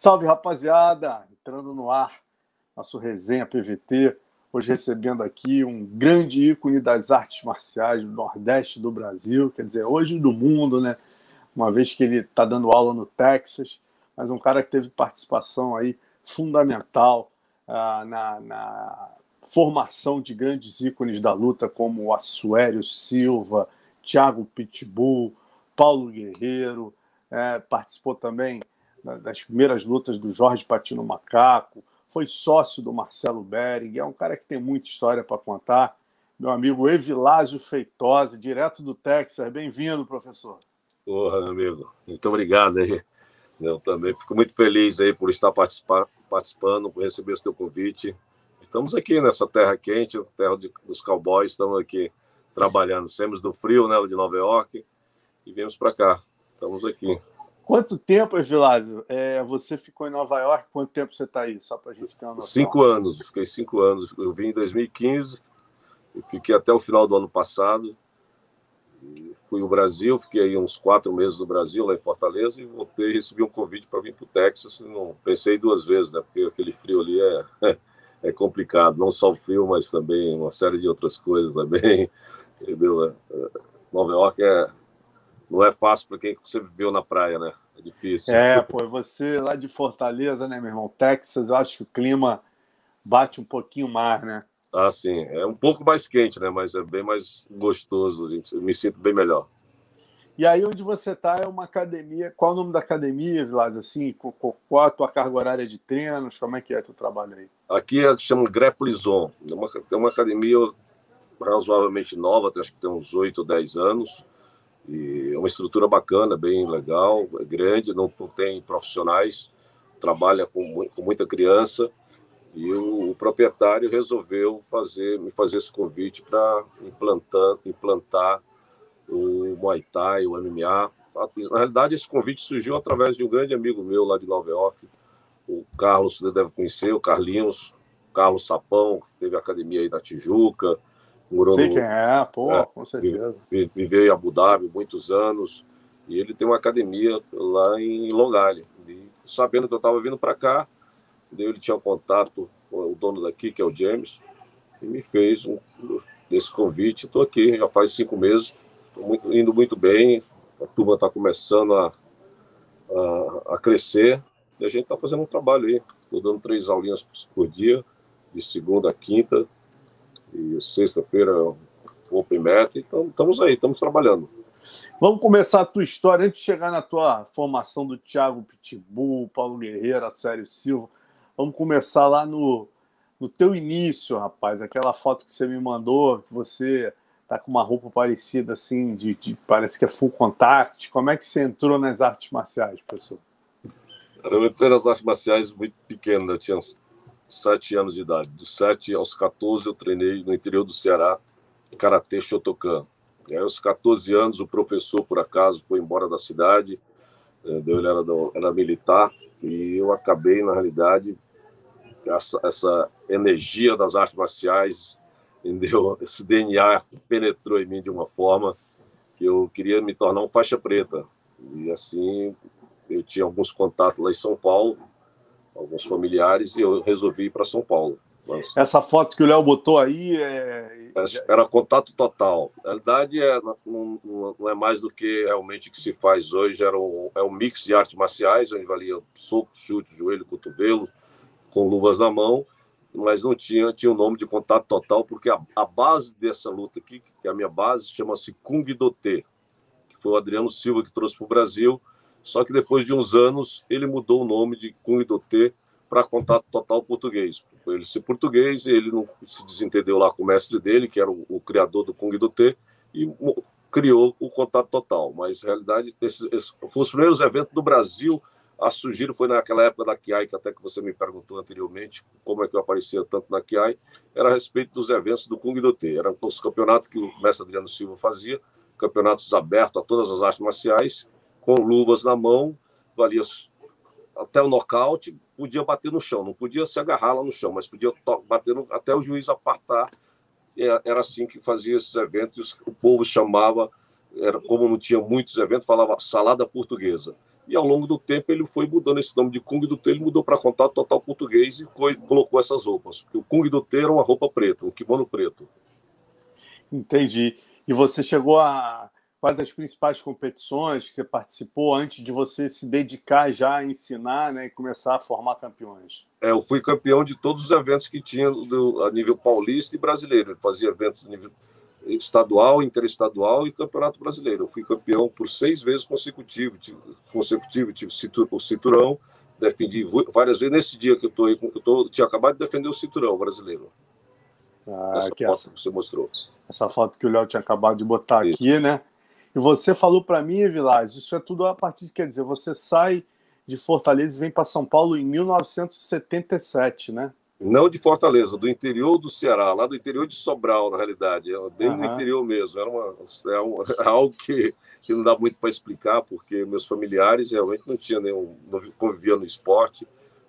Salve, rapaziada! Entrando no ar, nosso resenha PVT. Hoje recebendo aqui um grande ícone das artes marciais do Nordeste do Brasil, quer dizer, hoje do mundo, né? Uma vez que ele está dando aula no Texas, mas um cara que teve participação aí fundamental ah, na, na formação de grandes ícones da luta, como Assuério Silva, Thiago Pitbull, Paulo Guerreiro, é, participou também das primeiras lutas do Jorge Patino Macaco, foi sócio do Marcelo Bering, é um cara que tem muita história para contar. Meu amigo Evilásio Feitosa, direto do Texas. Bem-vindo, professor. Porra, meu amigo. Muito obrigado aí. Eu também fico muito feliz aí por estar participando, por receber o seu convite. Estamos aqui nessa terra quente, terra dos cowboys, estamos aqui trabalhando. Saímos do frio, né, de Nova York, e viemos para cá. Estamos aqui. Quanto tempo, Evilásio, é, você ficou em Nova York? Quanto tempo você está aí? Só para a gente ter uma noção. Cinco anos. Fiquei cinco anos. Eu vim em 2015 e fiquei até o final do ano passado. Fui ao Brasil, fiquei aí uns quatro meses no Brasil, lá em Fortaleza, e voltei e recebi um convite para vir para o Texas. Não pensei duas vezes, né? Porque aquele frio ali é, é complicado. Não só o frio, mas também uma série de outras coisas também. Entendeu? É, Nova York é não é fácil para quem você viveu na praia, né? É difícil. É, pô, você lá de Fortaleza, né, meu irmão? Texas, eu acho que o clima bate um pouquinho mais, né? Ah, sim. É um pouco mais quente, né? Mas é bem mais gostoso. Gente. Eu me sinto bem melhor. E aí, onde você está é uma academia. Qual é o nome da academia, Vilas? Assim, qual a tua carga horária de treinos? Como é que é teu trabalho aí? Aqui é, chama Greplison. É uma, é uma academia razoavelmente nova, acho que tem uns 8 ou 10 anos. E é uma estrutura bacana, bem legal, é grande, não, tem profissionais, trabalha com, com muita criança. E o, o, proprietário resolveu fazer, me fazer esse convite para implantar, implantar o Muay Thai, o MMA. Na realidade, esse convite surgiu através de um grande amigo meu lá de Nova York, o Carlos, você deve conhecer, o Carlinhos, Carlos Sapão, que teve academia aí na Tijuca, Morou Sei no, quem é, pô, é, com certeza. Viveu em Abu Dhabi muitos anos e ele tem uma academia lá em Long Island. E, sabendo que eu estava vindo para cá, ele tinha um contato com o dono daqui, que é o James, e me fez um, esse convite. Estou aqui já faz cinco meses, estou indo muito bem, a turma está começando a, a, a, crescer e a gente está fazendo um trabalho aí. Estou dando três aulinhas por dia, de segunda a quinta, e sexta-feira Open Met, então estamos aí, estamos trabalhando. Vamos começar a tua história antes de chegar na tua formação do Thiago Pitbull, Paulo Guerreiro, Sério Silva. Vamos começar lá no, no teu início, rapaz. Aquela foto que você me mandou, que você tá com uma roupa parecida assim, de, de parece que é full contact. Como é que você entrou nas artes marciais, professor? Eu entrei nas artes marciais muito pequeno, eu tinha uns sete anos de idade. Dos sete aos 14, eu treinei no interior do Ceará, Karatê Shotokan. E aí, aos 14 anos, o professor, por acaso, foi embora da cidade, eh, ele era, era militar, e eu acabei, na realidade, essa, essa energia das artes marciais, entendeu? esse DNA penetrou em mim de uma forma que eu queria me tornar um faixa preta. E assim, eu tinha alguns contatos lá em São Paulo, alguns familiares e eu resolvi ir para São Paulo. Mas... Essa foto que o Léo botou aí é... Era contato total. Na realidade, é, não, não, é mais do que realmente que se faz hoje. Era um, é um mix de artes marciais, onde valia soco, chute, joelho, cotovelo, com luvas na mão, mas não tinha, tinha o nome de contato total, porque a, a base dessa luta aqui, que é a minha base, chama-se Kung Do Te, que foi o Adriano Silva que trouxe para o Brasil só que depois de uns anos, ele mudou o nome de Kung Do T para Contato Total Português. Por ele ser português, ele não se desentendeu lá com o mestre dele, que era o, o criador do Kung Do T, e criou o Contato Total. Mas, na realidade, esses, esses, foram os primeiros eventos do Brasil a surgir, foi naquela época da Kiai, que até que você me perguntou anteriormente, como é que eu aparecia tanto na Kiai, era a respeito dos eventos do Kung Do T. Eram os campeonatos que o mestre Adriano Silva fazia, campeonatos abertos a todas as artes marciais, com luvas na mão, valia até o nocaute, podia bater no chão, não podia se agarrar lá no chão, mas podia bater no, até o juiz apartar. Era assim que fazia esses eventos, o povo chamava, era, como não tinha muitos eventos, falava salada portuguesa. E ao longo do tempo ele foi mudando esse nome de Kung do T, ele mudou para Contato Total Português e colocou essas roupas. Porque o Kung do T era uma roupa preta, um kimono preto. Entendi. E você chegou a quais as principais competições que você participou antes de você se dedicar já a ensinar né, e começar a formar campeões? É, eu fui campeão de todos os eventos que tinha do, a nível paulista e brasileiro. Eu fazia eventos a nível estadual, interestadual e campeonato brasileiro. Eu fui campeão por seis vezes consecutivo, tive, consecutivo, tive o cinturão, defendi várias vezes. Nesse dia que eu estou, eu tô, tinha acabado de defender o cinturão brasileiro. Ah, essa foto essa, que você mostrou. Essa foto que o Léo tinha acabado de botar Isso. aqui, né? E você falou para mim, Vilas, isso é tudo a partir de, quer dizer, você sai de Fortaleza e vem para São Paulo em 1977, né? Não de Fortaleza, do interior do Ceará, lá do interior de Sobral, na realidade, é bem uhum. no interior mesmo. Era uma, é, um, é algo que, que não dá muito para explicar, porque meus familiares realmente não tinham nenhum, não conviviam no esporte.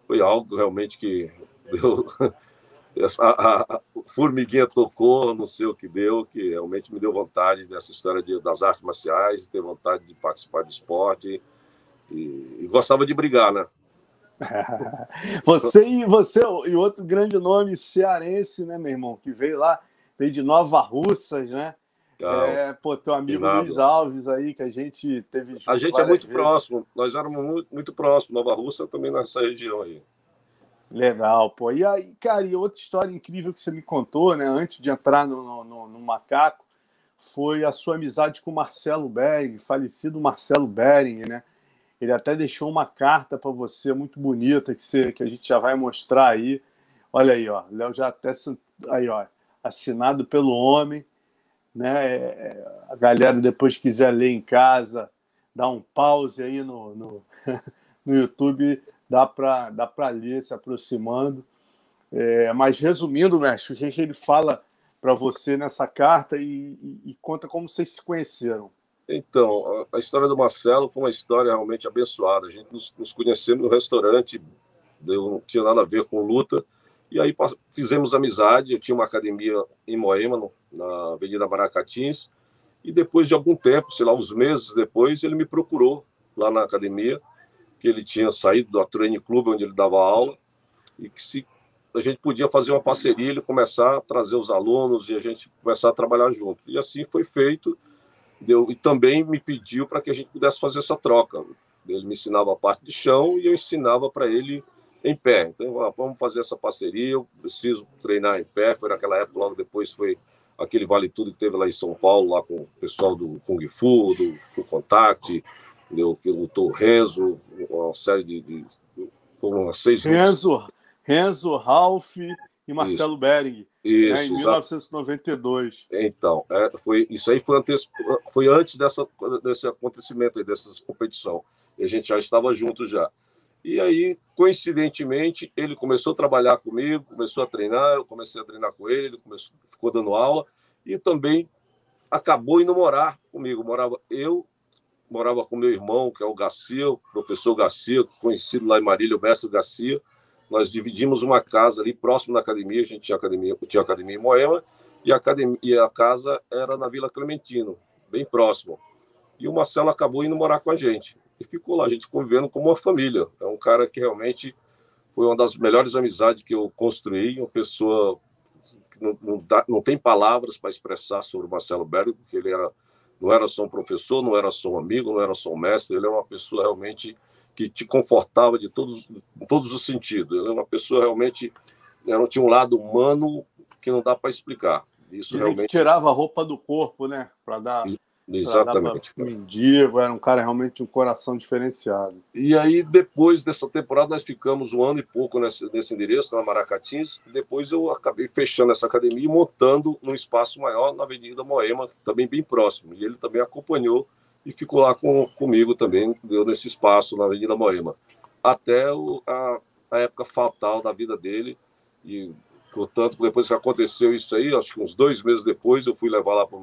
Foi algo realmente que deu, a, a, formiguinha tocou, não sei o que deu, que realmente me deu vontade dessa história de, das artes marciais, ter vontade de participar de esporte e, e gostava de brigar, né? você e você e outro grande nome cearense, né, meu irmão, que veio lá, veio de Nova Russas, né? é, pô, teu amigo Luiz Alves aí, que a gente teve. A gente é muito vezes. próximo, nós éramos muito, muito próximos, Nova Russa também nessa região aí. Legal, pô. E aí, cara, e outra história incrível que você me contou, né, antes de entrar no, no, no Macaco, foi a sua amizade com o Marcelo Bering, falecido Marcelo Bering, né? Ele até deixou uma carta para você muito bonita que, você, que a gente já vai mostrar aí. Olha aí, ó. Léo já até aí, ó, assinado pelo homem, né? É, é, a galera depois quiser ler em casa, dá um pause aí no, no, no YouTube dá para dá para ler se aproximando. É, mas resumindo, mestre, o que, que ele fala para você nessa carta e, e, e, conta como vocês se conheceram. Então, a, a, história do Marcelo foi uma história realmente abençoada. A gente nos, nos conhecemos no restaurante, deu, não tinha nada a ver com luta, e aí fizemos amizade. Eu tinha uma academia em Moema, na Avenida Maracatins, e depois de algum tempo, sei lá, uns meses depois, ele me procurou lá na academia que ele tinha saído do Training Club, onde ele dava aula, e que se a gente podia fazer uma parceria, ele começar a trazer os alunos e a gente começar a trabalhar junto. E assim foi feito. Deu, e também me pediu para que a gente pudesse fazer essa troca. Ele me ensinava a parte de chão e eu ensinava para ele em pé. Então, ah, vamos fazer essa parceria. Eu preciso treinar em pé. Foi naquela época, logo depois foi aquele Vale Tudo que teve lá em São Paulo, lá com o pessoal do Kung Fu, do Full Contact, entendeu? que lutou Renzo, uma série de. de foram seis Renzo, Renzo, Ralph e Marcelo isso. Bering. Isso, né, em 1992. Então, é, foi, isso aí foi antes, foi antes dessa, desse acontecimento, aí, dessa competição. E a gente já estava junto já. E aí, coincidentemente, ele começou a trabalhar comigo, começou a treinar, eu comecei a treinar com ele, ele começou, ficou dando aula e também acabou indo morar comigo. Morava eu, morava com meu irmão, que é o Garcia, o professor Garcia, conhecido lá em Marília, o mestre Garcia. Nós dividimos uma casa ali próximo da academia, a gente tinha academia, tinha academia em Moema, e a, academia, e a casa era na Vila Clementino, bem próximo. E o Marcelo acabou indo morar com a gente. E ficou lá, a gente convivendo como uma família. É um cara que realmente foi uma das melhores amizades que eu construí, uma pessoa que não, não, dá, não tem palavras para expressar sobre o Marcelo Berg, porque ele era não era só um professor, não era só um amigo, não era só um mestre, ele era uma pessoa realmente que te confortava de todos, todos os sentidos. Ele era uma pessoa realmente, era, tinha um lado humano que não dá para explicar. Isso Dizem realmente tirava a roupa do corpo, né, para dar Exatamente. Mendigo, era um cara realmente de um coração diferenciado. E aí, depois dessa temporada, nós ficamos um ano e pouco nesse, nesse endereço, na Maracatins. Depois eu acabei fechando essa academia e montando num espaço maior na Avenida Moema, também bem próximo. E ele também acompanhou e ficou lá com, comigo também, deu nesse espaço na Avenida Moema. Até o, a, a época fatal da vida dele. E, portanto, depois que aconteceu isso aí, acho que uns dois meses depois, eu fui levar lá para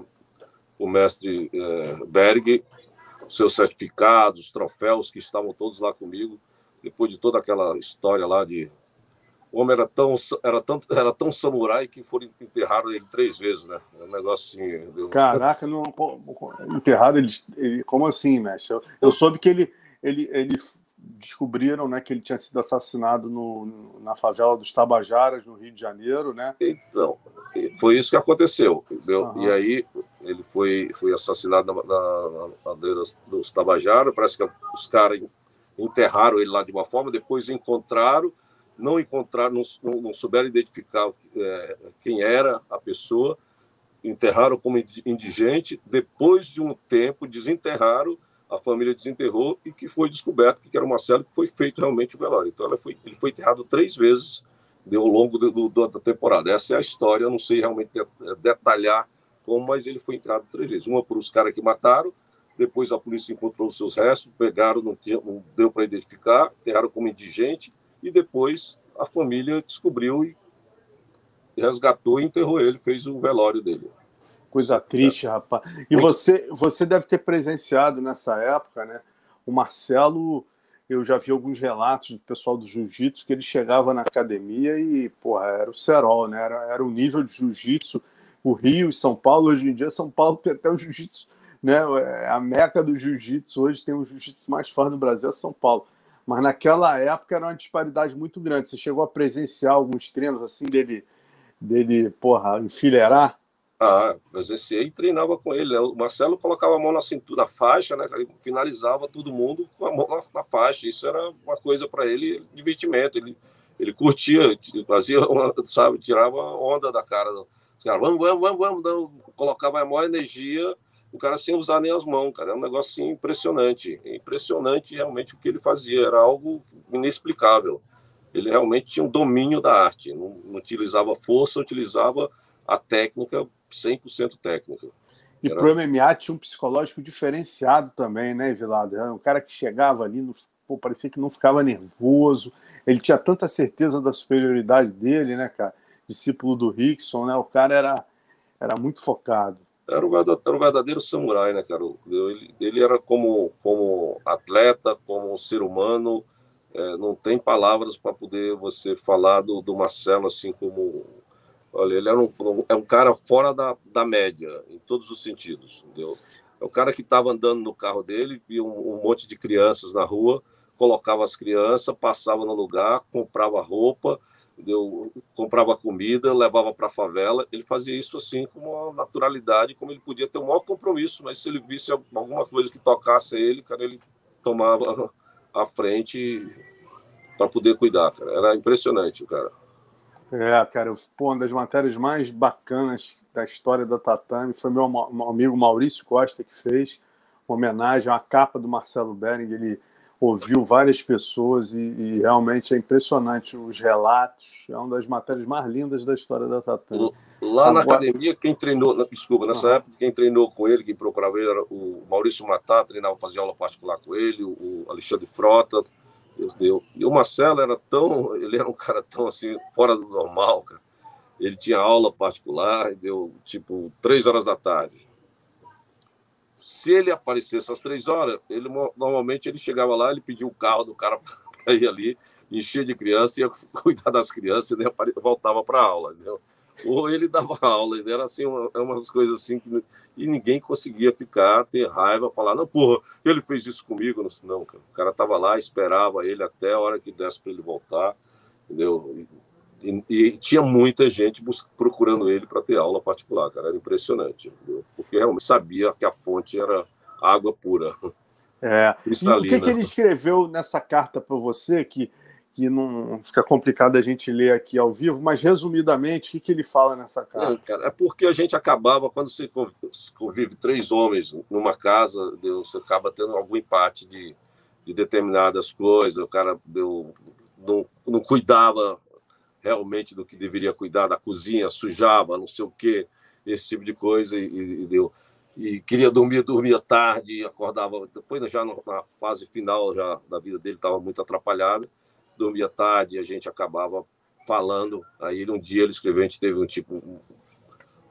o mestre é, Berg, seus certificados, troféus que estavam todos lá comigo, depois de toda aquela história lá de o homem era tão era tão era tão samurai que foram enterraram ele três vezes, né? É um negócio assim. Caraca, não enterraram ele, ele, como assim, mestre? Eu, eu soube que ele ele, ele descobriram né, que ele tinha sido assassinado no, na favela dos Tabajaras, no Rio de Janeiro, né? Então, foi isso que aconteceu. Uhum. E aí ele foi, foi assassinado na, na, na dos, dos Tabajaras, parece que os caras enterraram ele lá de uma forma, depois encontraram, não encontraram, não, não souberam identificar é, quem era a pessoa, enterraram como indigente, depois de um tempo desenterraram a família desenterrou e que foi descoberto que era uma célula que foi feito realmente o velório. Então foi, ele foi enterrado três vezes ao longo do, do, da temporada. Essa é a história, eu não sei realmente detalhar como, mas ele foi enterrado três vezes. Uma por os caras que mataram, depois a polícia encontrou os seus restos, pegaram, não, tinha, não deu para identificar, enterraram como indigente, e depois a família descobriu e resgatou e enterrou ele, fez o velório dele. Coisa triste, rapaz. E você, você deve ter presenciado nessa época, né? O Marcelo, eu já vi alguns relatos do pessoal do jiu-jitsu que ele chegava na academia e, porra, era o cerol, né? Era, era o nível de jiu-jitsu. O Rio e São Paulo, hoje em dia, São Paulo tem até o jiu-jitsu, né? É a meca do jiu-jitsu. Hoje tem o jiu-jitsu mais forte do Brasil, é São Paulo. Mas naquela época era uma disparidade muito grande. Você chegou a presenciar alguns treinos assim dele, dele porra, enfileirar? Ah, presenciei e treinava com ele. Né? O Marcelo colocava a mão na cintura, na faixa, né? Ele finalizava todo mundo com a mão na, na faixa. Isso era uma coisa para ele, divertimento. Ele, ele curtia, fazia, sabe, tirava onda da cara. Os caras, vamos, vamos, vamos, vamos. Colocava a maior energia, o cara sem usar nem as mãos, cara. É um negócio assim, impressionante. Impressionante realmente o que ele fazia. Era algo inexplicável. Ele realmente tinha um domínio da arte. Não, não utilizava força, utilizava a técnica 100% técnica. E Era... pro MMA tinha um psicológico diferenciado também, né, Vilado? Era um cara que chegava ali, no... Pô, parecia que não ficava nervoso, ele tinha tanta certeza da superioridade dele, né, cara? Discípulo do Rickson, né? O cara era, era muito focado. Era o, era o verdadeiro samurai, né, cara? Ele, ele era como, como atleta, como ser humano, é, não tem palavras para poder você falar do, do Marcelo assim como Olha, ele era um, é um cara fora da, da média, em todos os sentidos, entendeu? É o cara que estava andando no carro dele, via um, um, monte de crianças na rua, colocava as crianças, passava no lugar, comprava roupa, entendeu? comprava comida, levava para a favela. Ele fazia isso assim com uma naturalidade, como ele podia ter o maior compromisso, mas se ele visse alguma coisa que tocasse ele, cara, ele tomava a frente para poder cuidar. Cara. Era impressionante o cara. É, cara, pô, uma das matérias mais bacanas da história da Tatame foi meu, amigo Maurício Costa que fez uma homenagem à capa do Marcelo Bering. Ele ouviu várias pessoas e, e, realmente é impressionante os relatos. É uma das matérias mais lindas da história da Tatame. Lá Agora... na academia, quem treinou, desculpa, nessa época, quem treinou com ele, quem procurava ele era o Maurício Matá, treinava, fazia aula particular com ele, o Alexandre Frota, Deus E o Marcelo era tão, ele era um cara tão assim, fora do normal, cara. Ele tinha aula particular, deu tipo três horas da tarde. Se ele aparecesse às três horas, ele normalmente ele chegava lá, ele pedia o carro do cara para ir ali, encher de criança, ia cuidar das crianças e voltava para aula, entendeu? Ou ele dava aula, era assim, uma, é umas coisas assim, que, e ninguém conseguia ficar, ter raiva, falar, não, porra, ele fez isso comigo, não, não cara. o cara tava lá, esperava ele até a hora que desse para ele voltar, entendeu? E, e, tinha muita gente procurando ele para ter aula particular, cara, era impressionante, entendeu? porque realmente sabia que a fonte era água pura. É. E o que, que ele escreveu nessa carta para você que que não fica complicado a gente ler aqui ao vivo, mas resumidamente, o que, que ele fala nessa carta? Não, cara, é porque a gente acabava, quando você convive três homens numa casa, você acaba tendo algum empate de, de determinadas coisas, o cara deu, não, não cuidava realmente do que deveria cuidar da cozinha, sujava, não sei o quê, esse tipo de coisa, e, e deu e queria dormir, dormia tarde, acordava depois já na fase final já da vida dele estava muito atrapalhado dormia tarde, a gente acabava falando. Aí um dia ele escreveu, a gente teve um tipo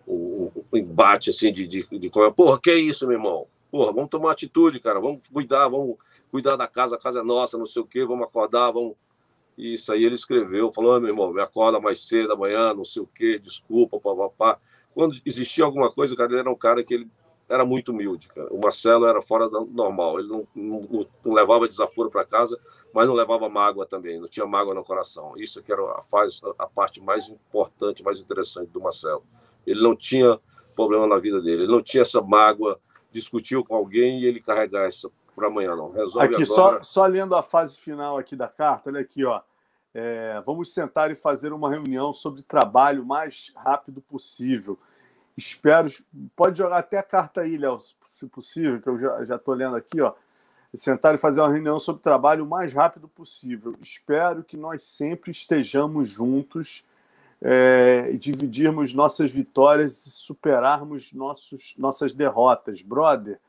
um, um, embate assim de, de, de porra, que é isso, meu irmão? Porra, vamos tomar atitude, cara, vamos cuidar, vamos cuidar da casa, a casa é nossa, não sei o quê, vamos acordar, vamos. Isso aí ele escreveu, falou, meu irmão, me acorda mais cedo amanhã, não sei o quê, desculpa, papapá. Quando existia alguma coisa, cara, ele era um cara que ele era muito humilde, cara. O Marcelo era fora do normal. Ele não, não, não levava desaforo para casa, mas não levava mágoa também. Não tinha mágoa no coração. Isso que era a, faz, a parte mais importante, mais interessante do Marcelo. Ele não tinha problema na vida dele. Ele não tinha essa mágoa, discutiu com alguém e ele carregar isso para amanhã, não. Resolve aqui, agora. Só, só lendo a fase final aqui da carta, olha aqui, ó. É, vamos sentar e fazer uma reunião sobre trabalho o mais rápido possível. Espero. Pode jogar até a carta aí, Léo, se possível, que eu já estou lendo aqui, ó. Sentar e fazer uma reunião sobre trabalho o mais rápido possível. Espero que nós sempre estejamos juntos é, dividirmos nossas vitórias e superarmos nossos, nossas derrotas. Brother,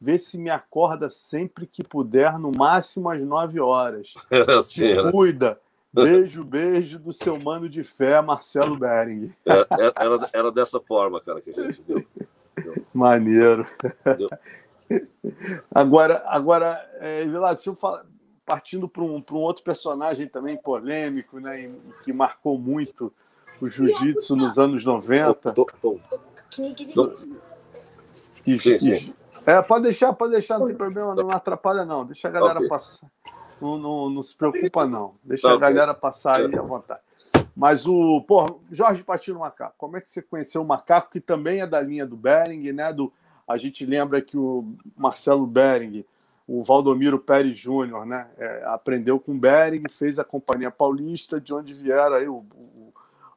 vê se me acorda sempre que puder, no máximo às nove horas. Era assim, era. Cuida. Beijo, beijo do seu mano de fé, Marcelo Bering. Era, é, é, era, era, dessa forma, cara, que a gente deu. deu. Maneiro. Deu. Agora, agora é, deixa eu falar, partindo para um, um outro personagem também polêmico, né, que marcou muito o jiu-jitsu nos anos 90. Tô, tô, tô. E, sim, sim. É, pode deixar, pode deixar, não tem problema, não atrapalha não. Deixa a galera okay. passar. Não, não, não, se preocupa, não. Deixa tá a galera passar aí à vontade. Mas o, pô, Jorge Patino Macaco, como é que você conheceu o Macaco, que também é da linha do Bering, né? Do, a gente lembra que o Marcelo Bering, o Valdomiro Pérez Júnior, né? É, aprendeu com o Bering, fez a Companhia Paulista, de onde vieram aí o, o,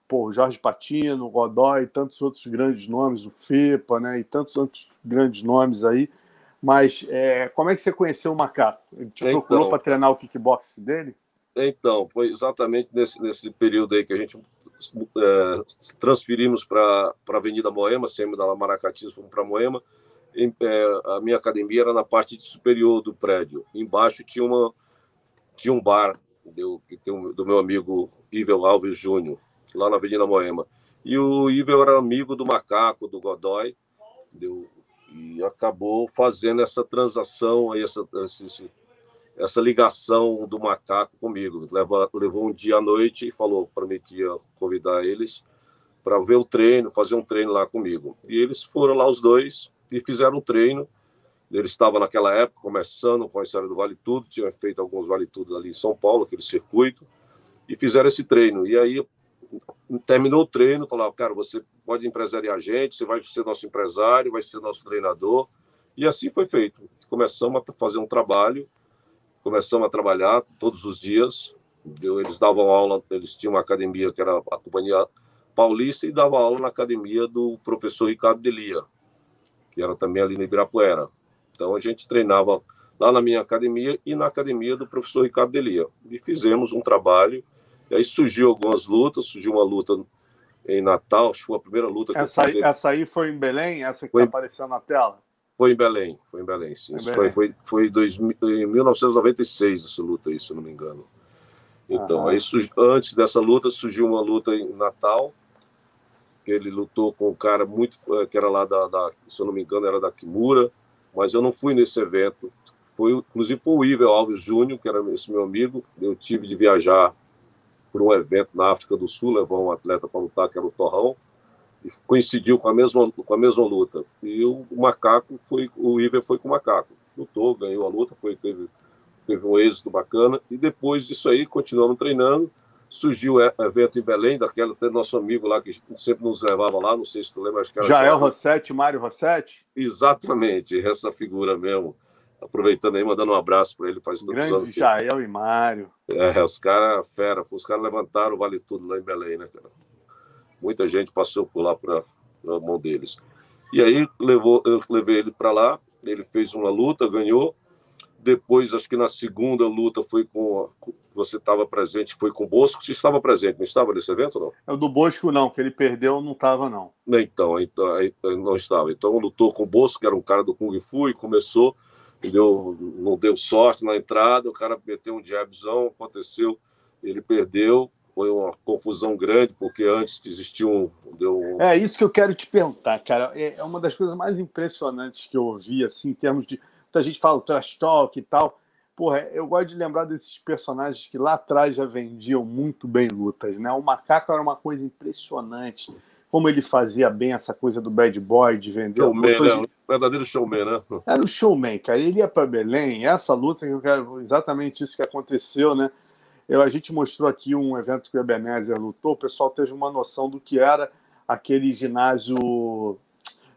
pô, Jorge Patino, o Godoy, tantos outros grandes nomes, o FEPA, né, e tantos outros grandes nomes aí. Mas é, como é que você conheceu o Macaco? Ele te então, procurou para treinar o kickbox dele? Então, foi exatamente nesse, nesse período aí que a gente é, transferimos para a Avenida Moema, sempre da Maracati, fomos para Moema. Em, é, a minha academia era na parte superior do prédio. Embaixo tinha, uma, tinha um bar do, do meu amigo Ivel Alves Júnior lá na Avenida Moema. E o Ivel era amigo do Macaco, do Godoy, deu, e acabou fazendo essa transação, essa, essa, essa ligação do Macaco comigo. Levou, levou um dia à noite e falou, prometia convidar eles para ver o treino, fazer um treino lá comigo. E eles foram lá os dois e fizeram um treino. Ele estava naquela época começando com a história do Vale Tudo, tinha feito alguns Vale Tudo ali em São Paulo, aquele circuito, e fizeram esse treino. E aí terminou o treino, falou, cara, você pode empresariar a gente, você vai ser nosso empresário, vai ser nosso treinador. E assim foi feito. Começamos a fazer um trabalho, começamos a trabalhar todos os dias. Eles davam aula, eles tinham uma academia que era a Companhia Paulista e davam aula na academia do professor Ricardo Delia, que era também ali no Ibirapuera. Então a gente treinava lá na minha academia e na academia do professor Ricardo Delia. E fizemos um trabalho e aí surgiu algumas lutas, surgiu uma luta em Natal, acho que foi a primeira luta que essa, aí, essa aí foi em Belém? Essa que está aparecendo na tela? Foi em Belém, foi em Belém, sim. Em Belém. Foi, foi, foi dois, em 1996 essa luta aí, se não me engano. Então, aí antes dessa luta surgiu uma luta em Natal, que ele lutou com um cara muito eh, que era lá da, da, se eu não me engano, era da Kimura, mas eu não fui nesse evento. Foi inclusive foi o Ivel Alves Júnior, que era esse meu amigo. Eu tive de viajar por um evento na África do Sul, levou um atleta para lutar, que era o Torrão, e coincidiu com a mesma, com a mesma luta. E o, o Macaco foi, o Iver foi com o Macaco. Lutou, ganhou a luta, foi, teve, teve um êxito bacana, e depois disso aí, continuamos treinando, surgiu o evento em Belém, daquela até nosso amigo lá que sempre nos levava lá, não sei se tu lembra, acho que era Jael Rossetti, Mário Rossetti? Exatamente, essa figura mesmo aproveitando aí, mandando um abraço para ele. Faz Grande anos Jael que... e Mário. É, os caras, fera, os caras levantaram o Vale Tudo lá em Belém, né, cara? Muita gente passou por lá para a mão deles. E aí levou, eu levei ele para lá, ele fez uma luta, ganhou. Depois, acho que na segunda luta foi com. Você estava presente, foi com o Bosco. Você estava presente, não estava nesse evento, não? É o do Bosco, não, que ele perdeu, não estava, não. Então, então, não estava. Então, lutou com o Bosco, que era um cara do Kung Fu, e começou deu, não deu sorte na entrada, o cara meteu um jabzão, aconteceu, ele perdeu, foi uma confusão grande, porque antes existia um, deu. É isso que eu quero te perguntar, cara. É, é uma das coisas mais impressionantes que eu ouvi, assim, em termos de. Muita gente fala trash talk e tal. Porra, eu gosto de lembrar desses personagens que lá atrás já vendiam muito bem lutas, né? O macaco era uma coisa impressionante como ele fazia bem essa coisa do bad boy, de vender. Showman, né? De... verdadeiro showman, né? Era o showman, cara. Ele ia para Belém, essa luta, exatamente isso que aconteceu, né? Eu, a gente mostrou aqui um evento que o Ebenezer lutou, o pessoal teve uma noção do que era aquele ginásio.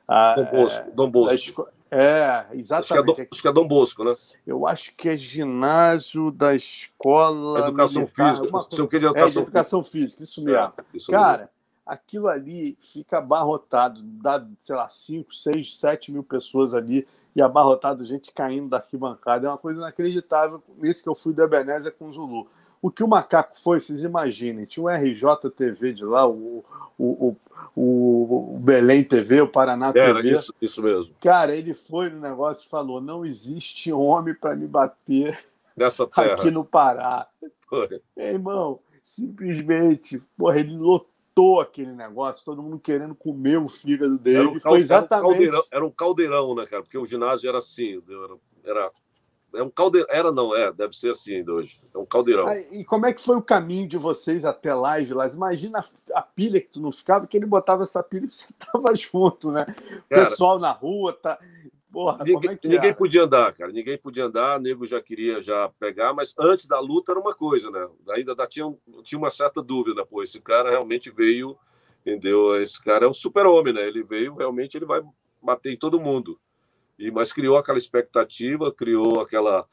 Ah, Dom Bosco. É, Dom Bosco. É, exatamente. Acho que é, Dom, acho que é Dom Bosco, né? Eu acho que é ginásio da escola. Educação militar, física. Uma... Seu que de educação, é, de educação física, isso mesmo. É, isso Cara, mesmo. Aquilo ali fica abarrotado, dá, sei lá, 5, 6, 7 mil pessoas ali e abarrotado, gente caindo da arquibancada. É uma coisa inacreditável. Esse que eu fui do Ebenezer com o Zulu. O que o macaco foi, vocês imaginem, tinha o RJTV de lá, o, o, o, o Belém TV, o Paraná Era TV. Isso, isso mesmo. Cara, ele foi no negócio e falou: não existe homem para me bater Nessa terra. aqui no Pará. Foi. Irmão, simplesmente, porra, ele lotou aquele negócio, todo mundo querendo comer o fígado dele. Era um, foi exatamente... era um, caldeirão, era um caldeirão, né, cara? Porque o ginásio era assim, era, era é um caldeirão. Era, não, é, deve ser assim ainda hoje. É um caldeirão. Ah, e como é que foi o caminho de vocês até lá, Vilas? Imagina a, a, pilha que tu não ficava, que ele botava essa pilha e você tava junto, né? Cara, Pessoal na rua, tá. Porra, ninguém, é ninguém podia andar, cara. Ninguém podia andar, o nego já queria já pegar, mas antes da luta era uma coisa, né? Ainda tinha, tinha uma certa dúvida, pô, esse cara realmente veio, entendeu? Esse cara é um super-homem, né? Ele veio, realmente, ele vai bater em todo mundo. E, mas criou aquela expectativa, criou aquela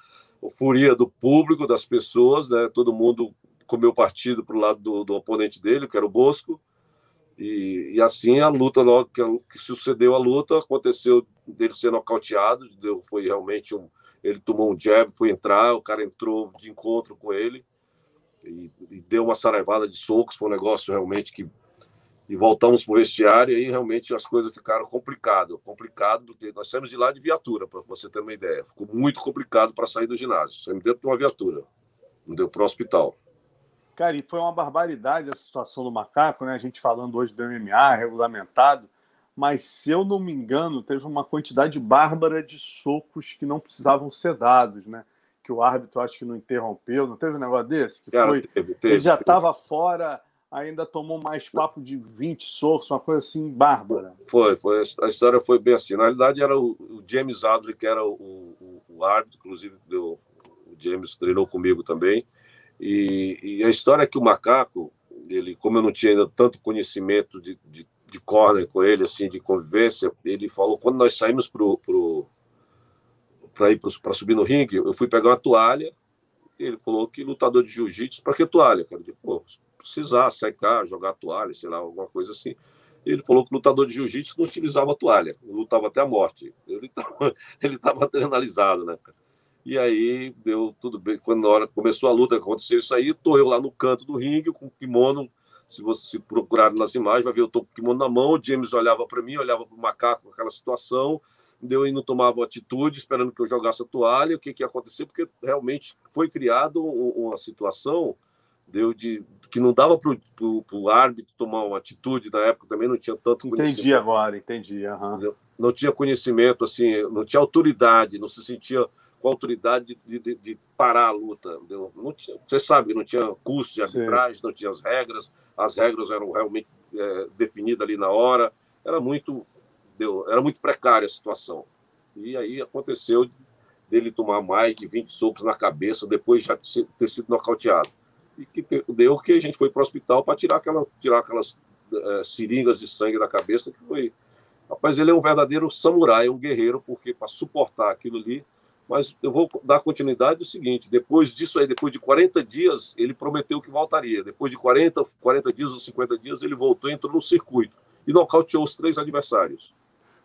euforia do público, das pessoas, né? Todo mundo comeu partido para o lado do, do, oponente dele, que era o Bosco. E, e assim a luta, logo que, que, sucedeu a luta, aconteceu dele ser nocauteado, deu, foi realmente um. Ele tomou um jab, foi entrar, o cara entrou de encontro com ele e, e deu uma saraivada de socos. Foi um negócio realmente que e voltamos para o vestiário e aí realmente as coisas ficaram complicadas. Complicado, porque nós saímos de lá de viatura, para você ter uma ideia. Ficou muito complicado para sair do ginásio. Saímos dentro de uma viatura. Não deu para o hospital. Cara, e foi uma barbaridade a situação do macaco, né? A gente falando hoje do MMA, regulamentado, mas se eu não me engano, teve uma quantidade bárbara de socos que não precisavam ser dados, né? Que o árbitro acho que não interrompeu, não teve um negócio desse? Que Cara, foi. Teve, teve, ele já estava fora ainda tomou mais papo de 20 socos, uma coisa assim bárbara. Foi, foi a história foi bem assim. Na realidade, era o, o James Adley, que era o, o, o árbitro, inclusive deu, o James treinou comigo também. E, e, a história é que o macaco, ele, como eu não tinha ainda tanto conhecimento de, de, de corner com ele, assim, de convivência, ele falou, quando nós saímos pro, pro, para ir para subir no ringue, eu fui pegar uma toalha, ele falou que lutador de jiu-jitsu, para que toalha? Cara? Eu pô, precisar secar, jogar toalha, sei lá, alguma coisa assim. Ele falou que lutador de jiu-jitsu não utilizava toalha, lutava até a morte. Ele estava ele tava adrenalizado, né? E aí deu tudo bem. Quando na hora começou a luta, aconteceu isso aí, tô eu lá no canto do ringue com o kimono. Se você se procurar nas imagens, vai ver eu tô com o kimono na mão. O James olhava para mim, olhava para o macaco, aquela situação. Deu e não tomava atitude, esperando que eu jogasse a toalha. O que, que ia acontecer? Porque realmente foi criado uma situação deu de que não dava para o árbitro tomar uma atitude na época também não tinha tanto entendi agora entendi uhum. não tinha conhecimento assim não tinha autoridade não se sentia com autoridade de, de, de parar a luta entendeu? não tinha, você sabe não tinha custo de arbitragem Sim. não tinha as regras as regras eram realmente é, definidas ali na hora era muito deu, era muito precária a situação e aí aconteceu dele tomar mais de 20 socos na cabeça depois já ter sido nocauteado e que deu que a gente foi para o hospital para tirar, aquela, tirar aquelas é, seringas de sangue da cabeça, que foi. Rapaz, ele é um verdadeiro samurai, um guerreiro, porque para suportar aquilo ali. Mas eu vou dar continuidade do seguinte: depois disso aí, depois de 40 dias, ele prometeu que voltaria. Depois de 40, 40 dias ou 50 dias, ele voltou, entrou no circuito e nocauteou os três adversários.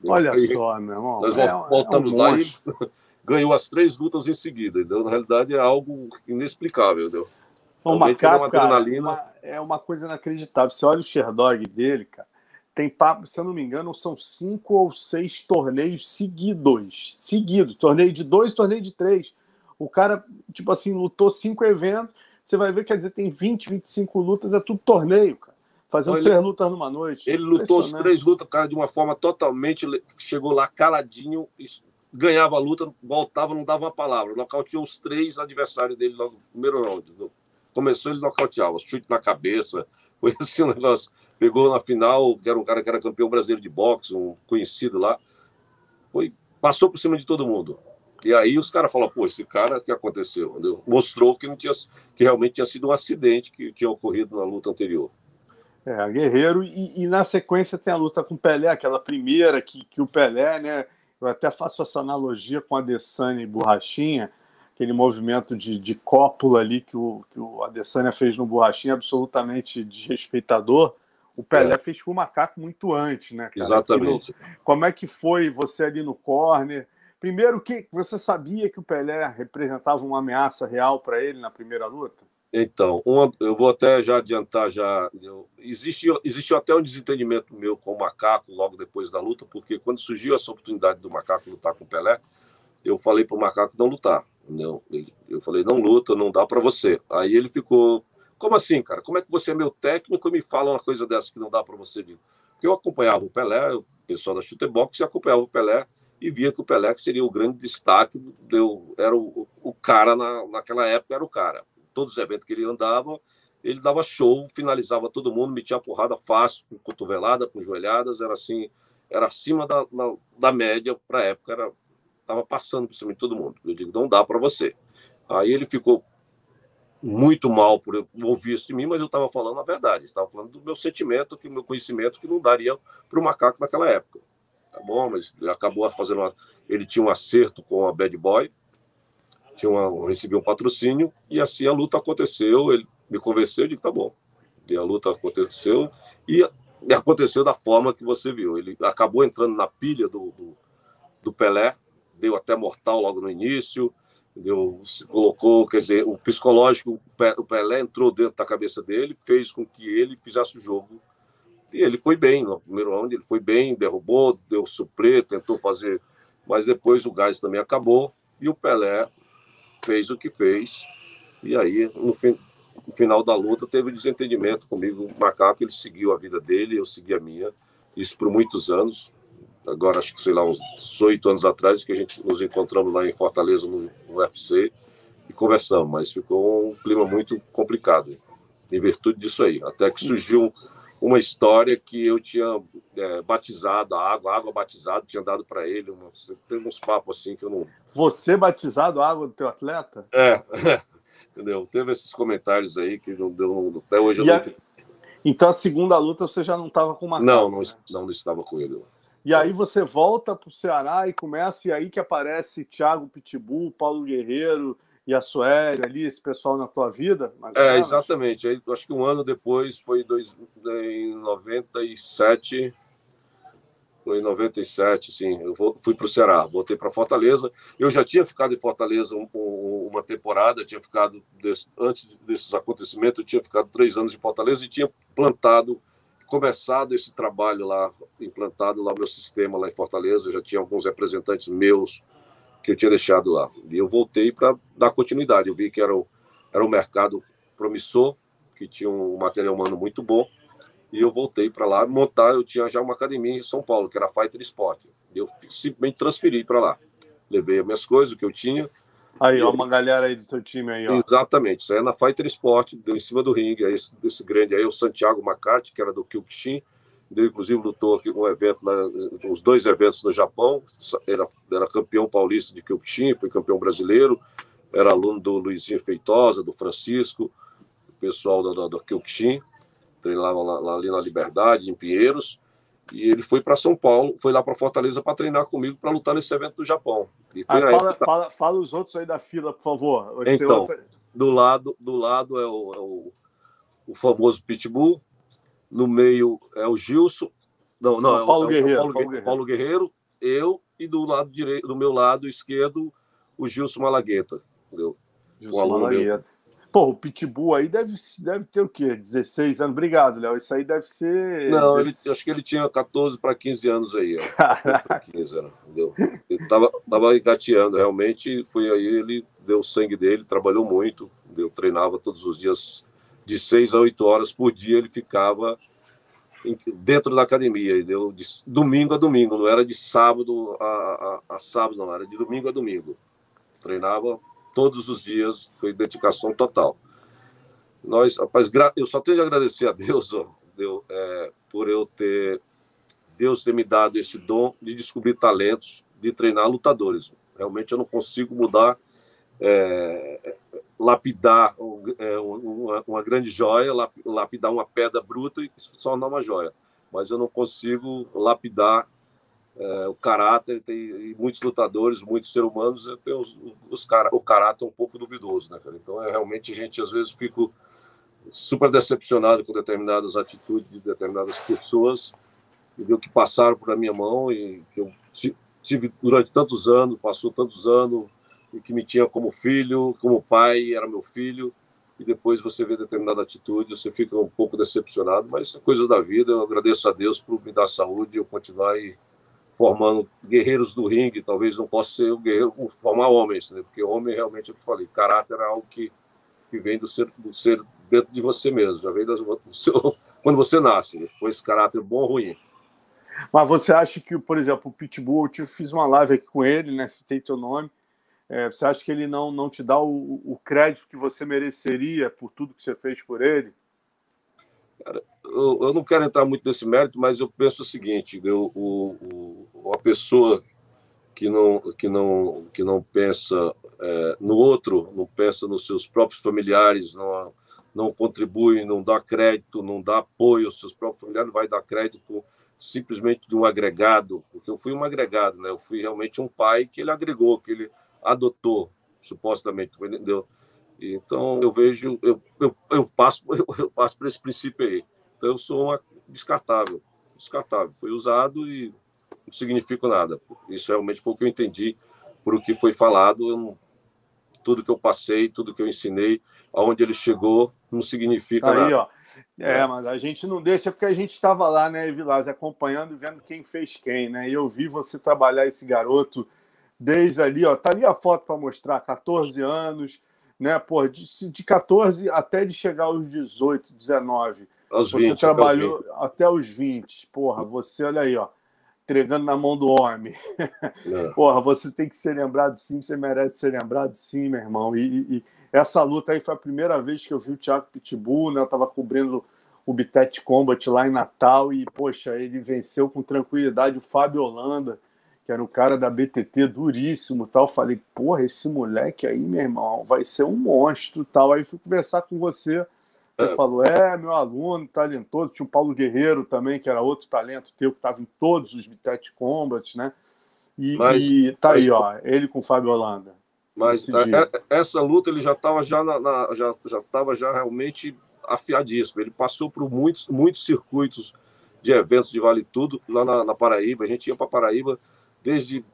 Olha aí, só, meu irmão. Nós é, voltamos é um lá e ganhou as três lutas em seguida. Então, na realidade, é algo inexplicável. Entendeu? Macaco, cara, é, uma, é uma coisa inacreditável. Você olha o Sherdog dele, cara, tem papo, se eu não me engano, são cinco ou seis torneios seguidos. Seguidos. Torneio de dois, torneio de três. O cara, tipo assim, lutou cinco eventos. Você vai ver, quer dizer, tem 20, 25 lutas, é tudo torneio, cara. Fazendo ele, três lutas numa noite. Ele lutou as três lutas, cara, de uma forma totalmente. Chegou lá caladinho, ganhava a luta, voltava, não dava uma palavra. Nocauteou os três adversários dele logo no primeiro round começou ele nocauteava, chute na cabeça, foi assim um negócio pegou na final, que era um cara que era campeão brasileiro de boxe, um conhecido lá, foi, passou por cima de todo mundo. E aí os caras falaram, pô, esse cara, que aconteceu? Mostrou que, não tinha, que realmente tinha sido um acidente que tinha ocorrido na luta anterior. É, Guerreiro, e, e, na sequência tem a luta com o Pelé, aquela primeira que, que o Pelé, né? Eu até faço essa analogia com a Adesanya e Borrachinha, aquele movimento de, de cópula ali que o, que o Adesanya fez no Borrachinha, absolutamente desrespeitador. O Pelé é. fez com o macaco muito antes, né? Cara? Exatamente. Como é que foi você ali no corner? Primeiro, que você sabia que o Pelé representava uma ameaça real para ele na primeira luta? Então, uma, eu vou até já adiantar já. Eu, existiu, existiu até um desentendimento meu com o Macaco logo depois da luta, porque quando surgiu essa oportunidade do Macaco lutar com o Pelé, eu falei para o Macaco não lutar. Não, ele, eu falei, não luta, não dá para você. Aí ele ficou, como assim, cara? Como é que você é meu técnico e me fala uma coisa dessa que não dá para você? Porque eu acompanhava o Pelé, o pessoal da Chutebox, acompanhava o Pelé e via que o Pelé seria o grande destaque, deu, era o, o cara na, naquela época, era o cara. Todos os eventos que ele andava, ele dava show, finalizava todo mundo, metia porrada fácil, com cotovelada, com joelhadas, era assim, era acima da, na, da média para a época, era estava passando por cima de todo mundo. Eu digo, não dá para você. Aí ele ficou muito mal por ouvir isso de mim, mas eu estava falando a verdade, estava falando do meu sentimento, que meu conhecimento que não daria para o macaco naquela época tá bom, mas acabou fazendo uma... ele tinha um acerto com a Bad Boy, tinha uma, recebeu um patrocínio e assim a luta aconteceu, ele me convenceu, eu digo, tá bom. E a luta aconteceu e, e aconteceu da forma que você viu. Ele acabou entrando na pilha do, do, do Pelé, deu até mortal logo no início, deu, se colocou, quer dizer, o psicológico, o Pelé entrou dentro da cabeça dele, fez com que ele fizesse o jogo e ele foi bem no primeiro round, ele foi bem, derrubou, deu suprir, tentou fazer, mas depois o gás também acabou e o Pelé fez o que fez. E aí, no, fim, no final da luta, teve um desentendimento comigo, o macaco, ele seguiu a vida dele, eu segui a minha. Isso por muitos anos. Agora, acho que, sei lá, uns oito anos atrás, que a gente nos encontramos lá em Fortaleza, no UFC, e conversamos, mas ficou um clima muito complicado, em virtude disso aí. Até que surgiu uma história que eu tinha é, batizado a água, água batizada, tinha dado para ele. Uma, teve uns papos assim que eu não. Você batizado a água do teu atleta? É, entendeu? Teve esses comentários aí que não deu. Até hoje eu não... a... Então a segunda luta você já não estava com uma Não, não, né? não, não estava com ele. E aí você volta para o Ceará e começa, e aí que aparece Thiago Pitbull, Paulo Guerreiro, e a Suéria ali, esse pessoal na tua vida? é, exatamente. Acho que um ano depois, foi dois, em 97, foi em 97, sim. Eu fui para o Ceará, voltei para Fortaleza. Eu já tinha ficado em Fortaleza um, um, uma temporada, tinha ficado, antes desses acontecimentos, eu tinha ficado três anos em Fortaleza e tinha plantado, começado esse trabalho lá, implantado lá meu sistema lá em Fortaleza. Eu já tinha alguns representantes meus que eu tinha deixado lá. E eu voltei para dar continuidade. Eu vi que era, o, era um mercado promissor, que tinha um material humano muito bom, e eu voltei para lá montar. Eu tinha já uma academia em São Paulo, que era Fighter Sport. Eu simplesmente transferi para lá. Levei as minhas coisas, o que eu tinha. Aí, ó, uma galera aí do teu time aí, ó. Exatamente, isso aí é na Fighter Sport, deu em cima do ringue, aí, esse, esse grande aí, o Santiago Macarte, que era do Kyokushin, deu inclusive lutou aqui um evento lá, os dois eventos no Japão, era, era campeão paulista de Kyokushin, foi campeão brasileiro, era aluno do Luizinho Feitosa, do Francisco, pessoal do, do, do Kyokushin, treinava lá, lá, ali na Liberdade, em Pinheiros, e ele foi para São Paulo, foi lá para Fortaleza para treinar comigo para lutar nesse evento do Japão. Ah, fala, fala, fala, os outros aí da fila, por favor. então, outro... do lado, do lado é o, é o, o famoso Pitbull, no meio é o Gilson, não, não, é Paulo, é o, Guerreiro, Paulo, Paulo, Guerreiro. Paulo, Guerreiro. eu e do lado direito, do meu lado esquerdo, o Gilson Malagueta, entendeu? Gilson um Malagueta. Pô, o Pitbull aí deve, deve ter o quê? 16 anos? Obrigado, Léo. Isso aí deve ser. Não, ele, acho que ele tinha 14 para 15 anos aí. Ó. 15 anos, entendeu? Ele tava, tava engateando, realmente. Foi aí, ele deu o sangue dele, trabalhou muito, eu treinava todos os dias de seis a oito horas por dia ele ficava dentro da academia, entendeu? De domingo a domingo, não era de sábado a, a, a, sábado, não, era de domingo a domingo. Treinava todos os dias, foi dedicação total. Nós, rapaz, eu só tenho de agradecer a Deus, ó, deu, é, por eu ter Deus ter me dado esse dom de descobrir talentos, de treinar lutadores. Realmente eu não consigo mudar, é, lapidar é, uma, uma, grande joia, lapidar uma pedra bruta e se tornar uma joia. Mas eu não consigo lapidar é, o caráter. Tem muitos lutadores, muitos seres humanos têm os, os, o caráter um pouco duvidoso, né, cara? Então, é, realmente, a gente às vezes fica super decepcionado com determinadas atitudes de determinadas pessoas entendeu? que passaram por a minha mão e que eu tive durante tantos anos, passou tantos anos, e que me tinha como filho, como pai, era meu filho, e depois você vê determinada atitude, você fica um pouco decepcionado, mas são coisas da vida. Eu agradeço a Deus por me dar saúde e eu continuar aí formando guerreiros do ringue. Talvez não possa ser o guerreiro, formar homens, né? porque homem realmente é o que eu falei, caráter é algo que, que vem do ser, do ser dentro de você mesmo, já vem do seu, quando você nasce, depois caráter bom ou ruim. Mas você acha que, por exemplo, o Pitbull, eu fiz uma live aqui com ele, né? Citei teu nome. É, você acha que ele não, não te dá o, o, crédito que você mereceria por tudo que você fez por ele? Cara, eu, eu, não quero entrar muito nesse mérito, mas eu penso o seguinte: eu, o, o, uma pessoa que não, que não, que não pensa é, no outro, não pensa nos seus próprios familiares, não, não contribui, não dá crédito, não dá apoio aos seus próprios familiares, vai dar crédito simplesmente de um agregado, porque eu fui um agregado, né? Eu fui realmente um pai que ele agregou, que ele adotou, supostamente, entendeu? Então eu vejo, eu, eu, eu passo, eu, eu, passo por esse princípio aí. Então eu sou uma descartável, descartável. Foi usado e não significa nada. Isso realmente foi o que eu entendi por o que foi falado. Tudo que eu passei, tudo que eu ensinei, aonde ele chegou, não significa aí, nada. Ó. É, é, mas a gente não deixa porque a gente estava lá, né, Vilas, acompanhando e vendo quem fez quem, né? E eu vi você trabalhar esse garoto desde ali, ó. Tá ali a foto para mostrar, 14 anos, né? Pô, de, de 14 até de chegar aos 18, 19. Aos você 20, trabalhou até os 20. até os 20. Porra, você, olha aí, ó, entregando na mão do homem. É. Porra, você tem que ser lembrado sim, você merece ser lembrado sim, meu irmão. E, e, essa luta aí foi a primeira vez que eu vi o Thiago Pitbull, né? Eu tava cobrindo o Bitet Combat lá em Natal e, poxa, ele venceu com tranquilidade o Fábio Holanda que era o cara da BTT duríssimo tal. Falei, porra, esse moleque aí, meu irmão, vai ser um monstro tal. Aí fui conversar com você. Você é. falou, é, meu aluno, talentoso. Tinha o Paulo Guerreiro também, que era outro talento teu, que estava em todos os Bitet Combat, né? E, mas, e tá mas, aí, ó, ele com o Fábio Holanda. Mas a, é, é, essa luta ele já estava já, na, na, já, já, tava já realmente afiadíssimo. Ele passou por muitos, muitos circuitos de eventos de Vale Tudo lá na, na Paraíba. A gente ia para Paraíba desde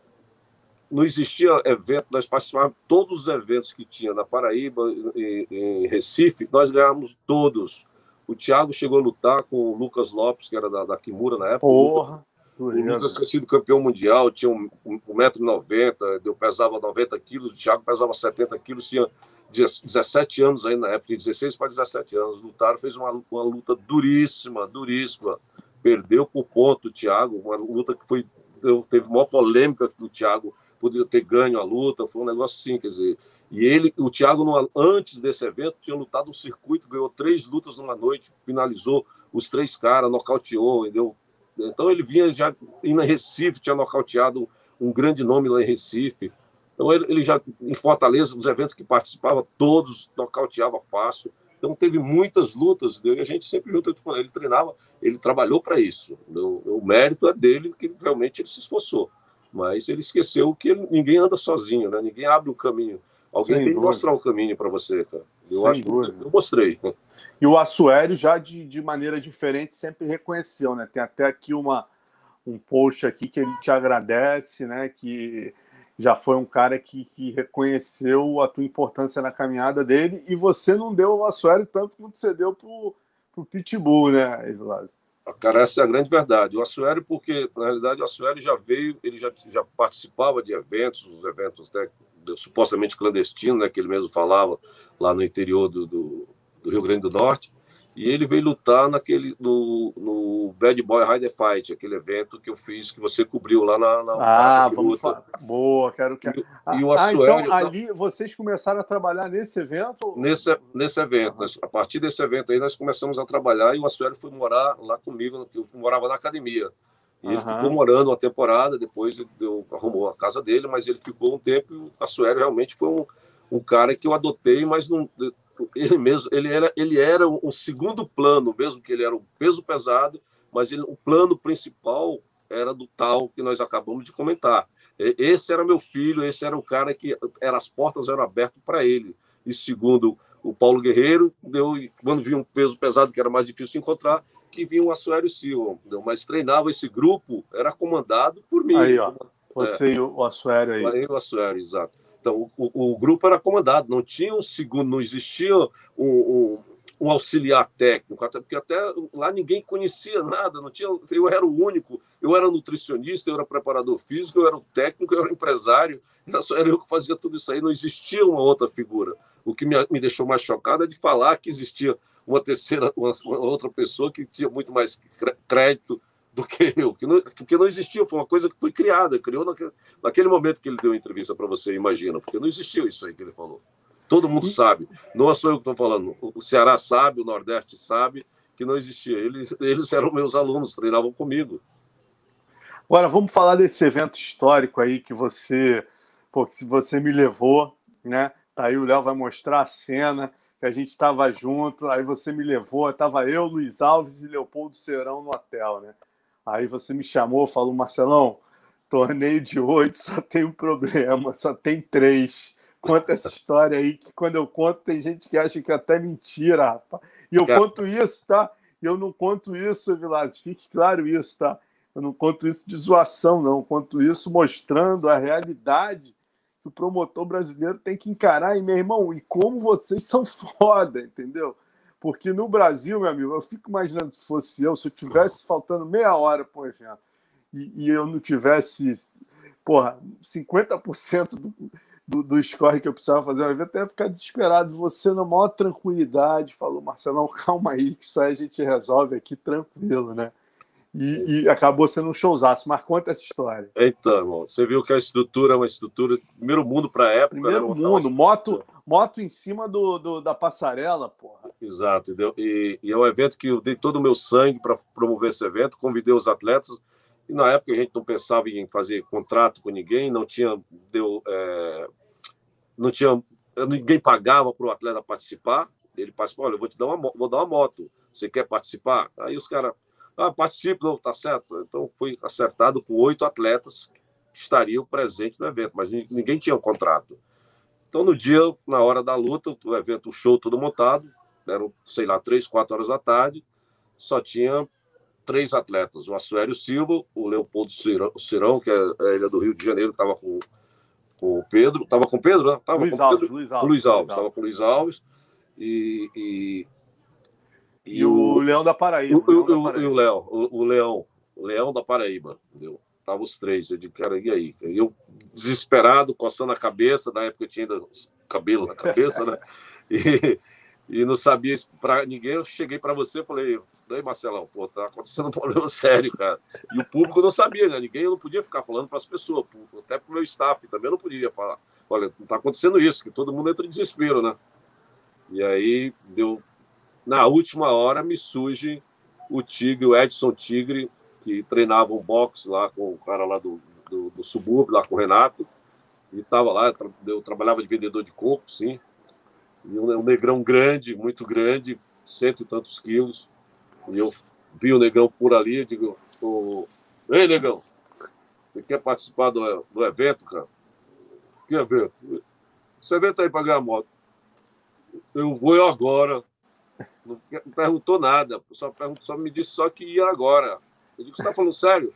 não existia evento, nós participávamos de todos os eventos que tinha na Paraíba e em Recife, nós ganhamos todos. O Thiago chegou a lutar com o Lucas Lopes, que era da, da Kimura na época. Porra! O Lucas tinha sido campeão mundial, tinha 1,90m, um, eu pesava 90 quilos, o Thiago pesava 70 quilos, tinha 17 anos aí na época, 16 para 17 anos. Lutaram, fez uma, uma luta duríssima, duríssima. Perdeu por ponto o Thiago, uma luta que foi eu, teve uma polêmica do Thiago poderia ter ganho a luta, foi um negócio assim, quer dizer. E ele, o Thiago, antes desse evento, tinha lutado um circuito, ganhou três lutas numa noite, finalizou os três caras, nocauteou, entendeu? Então ele vinha já em Recife, tinha nocauteado um grande nome lá em Recife. Então ele, ele já, em Fortaleza, os eventos que participava, todos nocauteava fácil. Então teve muitas lutas, e a gente sempre junto, ele treinava, ele trabalhou para isso. O, o, mérito é dele, que realmente ele se esforçou. Mas ele esqueceu que ele, ninguém anda sozinho, né? ninguém abre o caminho. Alguém Sem tem dúvida. que mostrar o caminho para você, cara. Eu Sem acho dúvida. que eu mostrei. E o Assuério já de, de maneira diferente sempre reconheceu, né? Tem até aqui uma, um post aqui que ele te agradece, né? Que já foi um cara que, que reconheceu a tua importância na caminhada dele e você não deu o Assuero tanto quanto você deu pro, pro Pitbull, né, Eduardo? Cara, essa é a grande verdade. O Assuero, porque na realidade o Assuero já veio, ele já, já participava de eventos, os eventos né, supostamente clandestinos, né, que ele mesmo falava lá no interior do, do, do Rio Grande do Norte. E ele veio lutar naquele no, no Bad Boy Rider Fight, aquele evento que eu fiz que você cobriu lá na, na Ah, vamos falar. Boa, quero que e, ah, e o ah, então ali vocês começaram a trabalhar nesse evento? Nesse nesse evento, nós, a partir desse evento aí nós começamos a trabalhar e o Assuero foi morar lá comigo, eu morava na academia. E ele ficou morando uma temporada, depois eu, arrumou a casa dele, mas ele ficou um tempo e o Assuero realmente foi um, um cara que eu adotei, mas não ele mesmo, ele era, ele era um segundo plano, mesmo que ele era um peso pesado, mas ele, o plano principal era do tal que nós acabamos de comentar. Esse era meu filho, esse era o cara que era, as portas eram abertas para ele. E segundo o Paulo Guerreiro, deu, quando vinha um peso pesado que era mais difícil de encontrar, que vinha o Assuério Silva. Mas treinava esse grupo, era comandado por mim. Aí, ó. Você é, e o Assuério aí. Aí o Assuério, exato. Então, o, o, grupo era comandado, não tinha um segundo, não existia um, um, um, auxiliar técnico, até porque até lá ninguém conhecia nada, não tinha, eu era o único, eu era nutricionista, eu era preparador físico, eu era o técnico, eu era empresário, era, só, era eu que fazia tudo isso aí, não existia uma outra figura. O que me, me deixou mais chocado é de falar que existia uma terceira, uma, uma outra pessoa que tinha muito mais crédito do que eu, que não, porque não existia, foi uma coisa que foi criada, criou naquele, naquele momento que ele deu a entrevista para você, imagina, porque não existiu isso aí que ele falou. Todo mundo sabe, não é só eu que estou falando, o Ceará sabe, o Nordeste sabe que não existia. Eles, eles eram meus alunos, treinavam comigo. Agora vamos falar desse evento histórico aí que você, pô, que você me levou, né? Tá aí o Léo vai mostrar a cena que a gente estava junto, aí você me levou, estava eu, Luiz Alves e Leopoldo Serão no hotel, né? Aí você me chamou, falou, Marcelão, torneio de oito só tem um problema, só tem três. Conta essa história aí, que quando eu conto, tem gente que acha que é até mentira, rapaz. E eu conto isso, tá? Eu não conto isso, Vilas, fique claro isso, tá? Eu não conto isso de zoação, não. Eu conto isso mostrando a realidade que o promotor brasileiro tem que encarar. E, meu irmão, e como vocês são foda, entendeu? Porque no Brasil, meu amigo, eu fico imaginando se fosse eu, se eu tivesse faltando meia hora para o evento e, e, eu não tivesse, porra, 50% do, do, do score que eu precisava fazer o evento, eu ia ficar desesperado. Você, na maior tranquilidade, falou, Marcelão, calma aí, que isso aí a gente resolve aqui tranquilo, né? E, e, acabou sendo um showzaço. Mas conta essa história. Então, irmão, você viu que a estrutura é uma estrutura primeiro mundo para a época. Primeiro mundo, moto, moto em cima do, do, da passarela, porra. Exato, entendeu? E, e, é um evento que eu dei todo o meu sangue para promover esse evento, convidei os atletas. E na época a gente não pensava em fazer contrato com ninguém, não tinha, deu, é, não tinha, ninguém pagava para o atleta participar. Ele participou, olha, eu vou te dar uma, vou dar uma moto. Você quer participar? Aí os caras ah, participe, não, tá certo. Então foi acertado com oito atletas que estariam presentes no evento, mas ninguém tinha um contrato. Então, no dia, na hora da luta, o evento, o show todo montado, eram, sei lá, três, quatro horas da tarde, só tinha três atletas: o Assuério Silva, o Leopoldo Cirão, que é, é ele é do Rio de Janeiro, estava com, com o Pedro, estava com o Pedro, né? Tava Luiz, com Alves, Pedro, Luiz Alves, Luiz Alves, estava com o Luiz Alves, e, e e, o, Leão da Paraíba. O, o, o, o Léo, o, Leão, o Leão da Paraíba, entendeu? Tava os três. Eu digo, cara, e aí? Eu, desesperado, coçando a cabeça, na época eu tinha ainda cabelo na cabeça, né? E, e não sabia para ninguém. Eu cheguei para você e falei, daí, Marcelão, pô, tá acontecendo um problema sério, cara. E o público não sabia, né? Ninguém não podia ficar falando para as pessoas, até para o meu staff também não podia falar. Olha, não tá acontecendo isso, que todo mundo entra em desespero, né? E aí deu na última hora me surge o Tigre, o Edson Tigre, que treinava um boxe lá com o cara lá do, do, do subúrbio, lá com o Renato, e estava lá, eu trabalhava de vendedor de coco, sim, e um, negrão grande, muito grande, cento e tantos quilos, e eu vi o negrão por ali, eu digo, ei, negão, você quer participar do, do evento, cara? Que evento? Esse evento aí para ganhar moto. Eu vou agora. Não perguntou nada, só, perguntou, só me disse só que ia agora. Eu digo, você está falando sério?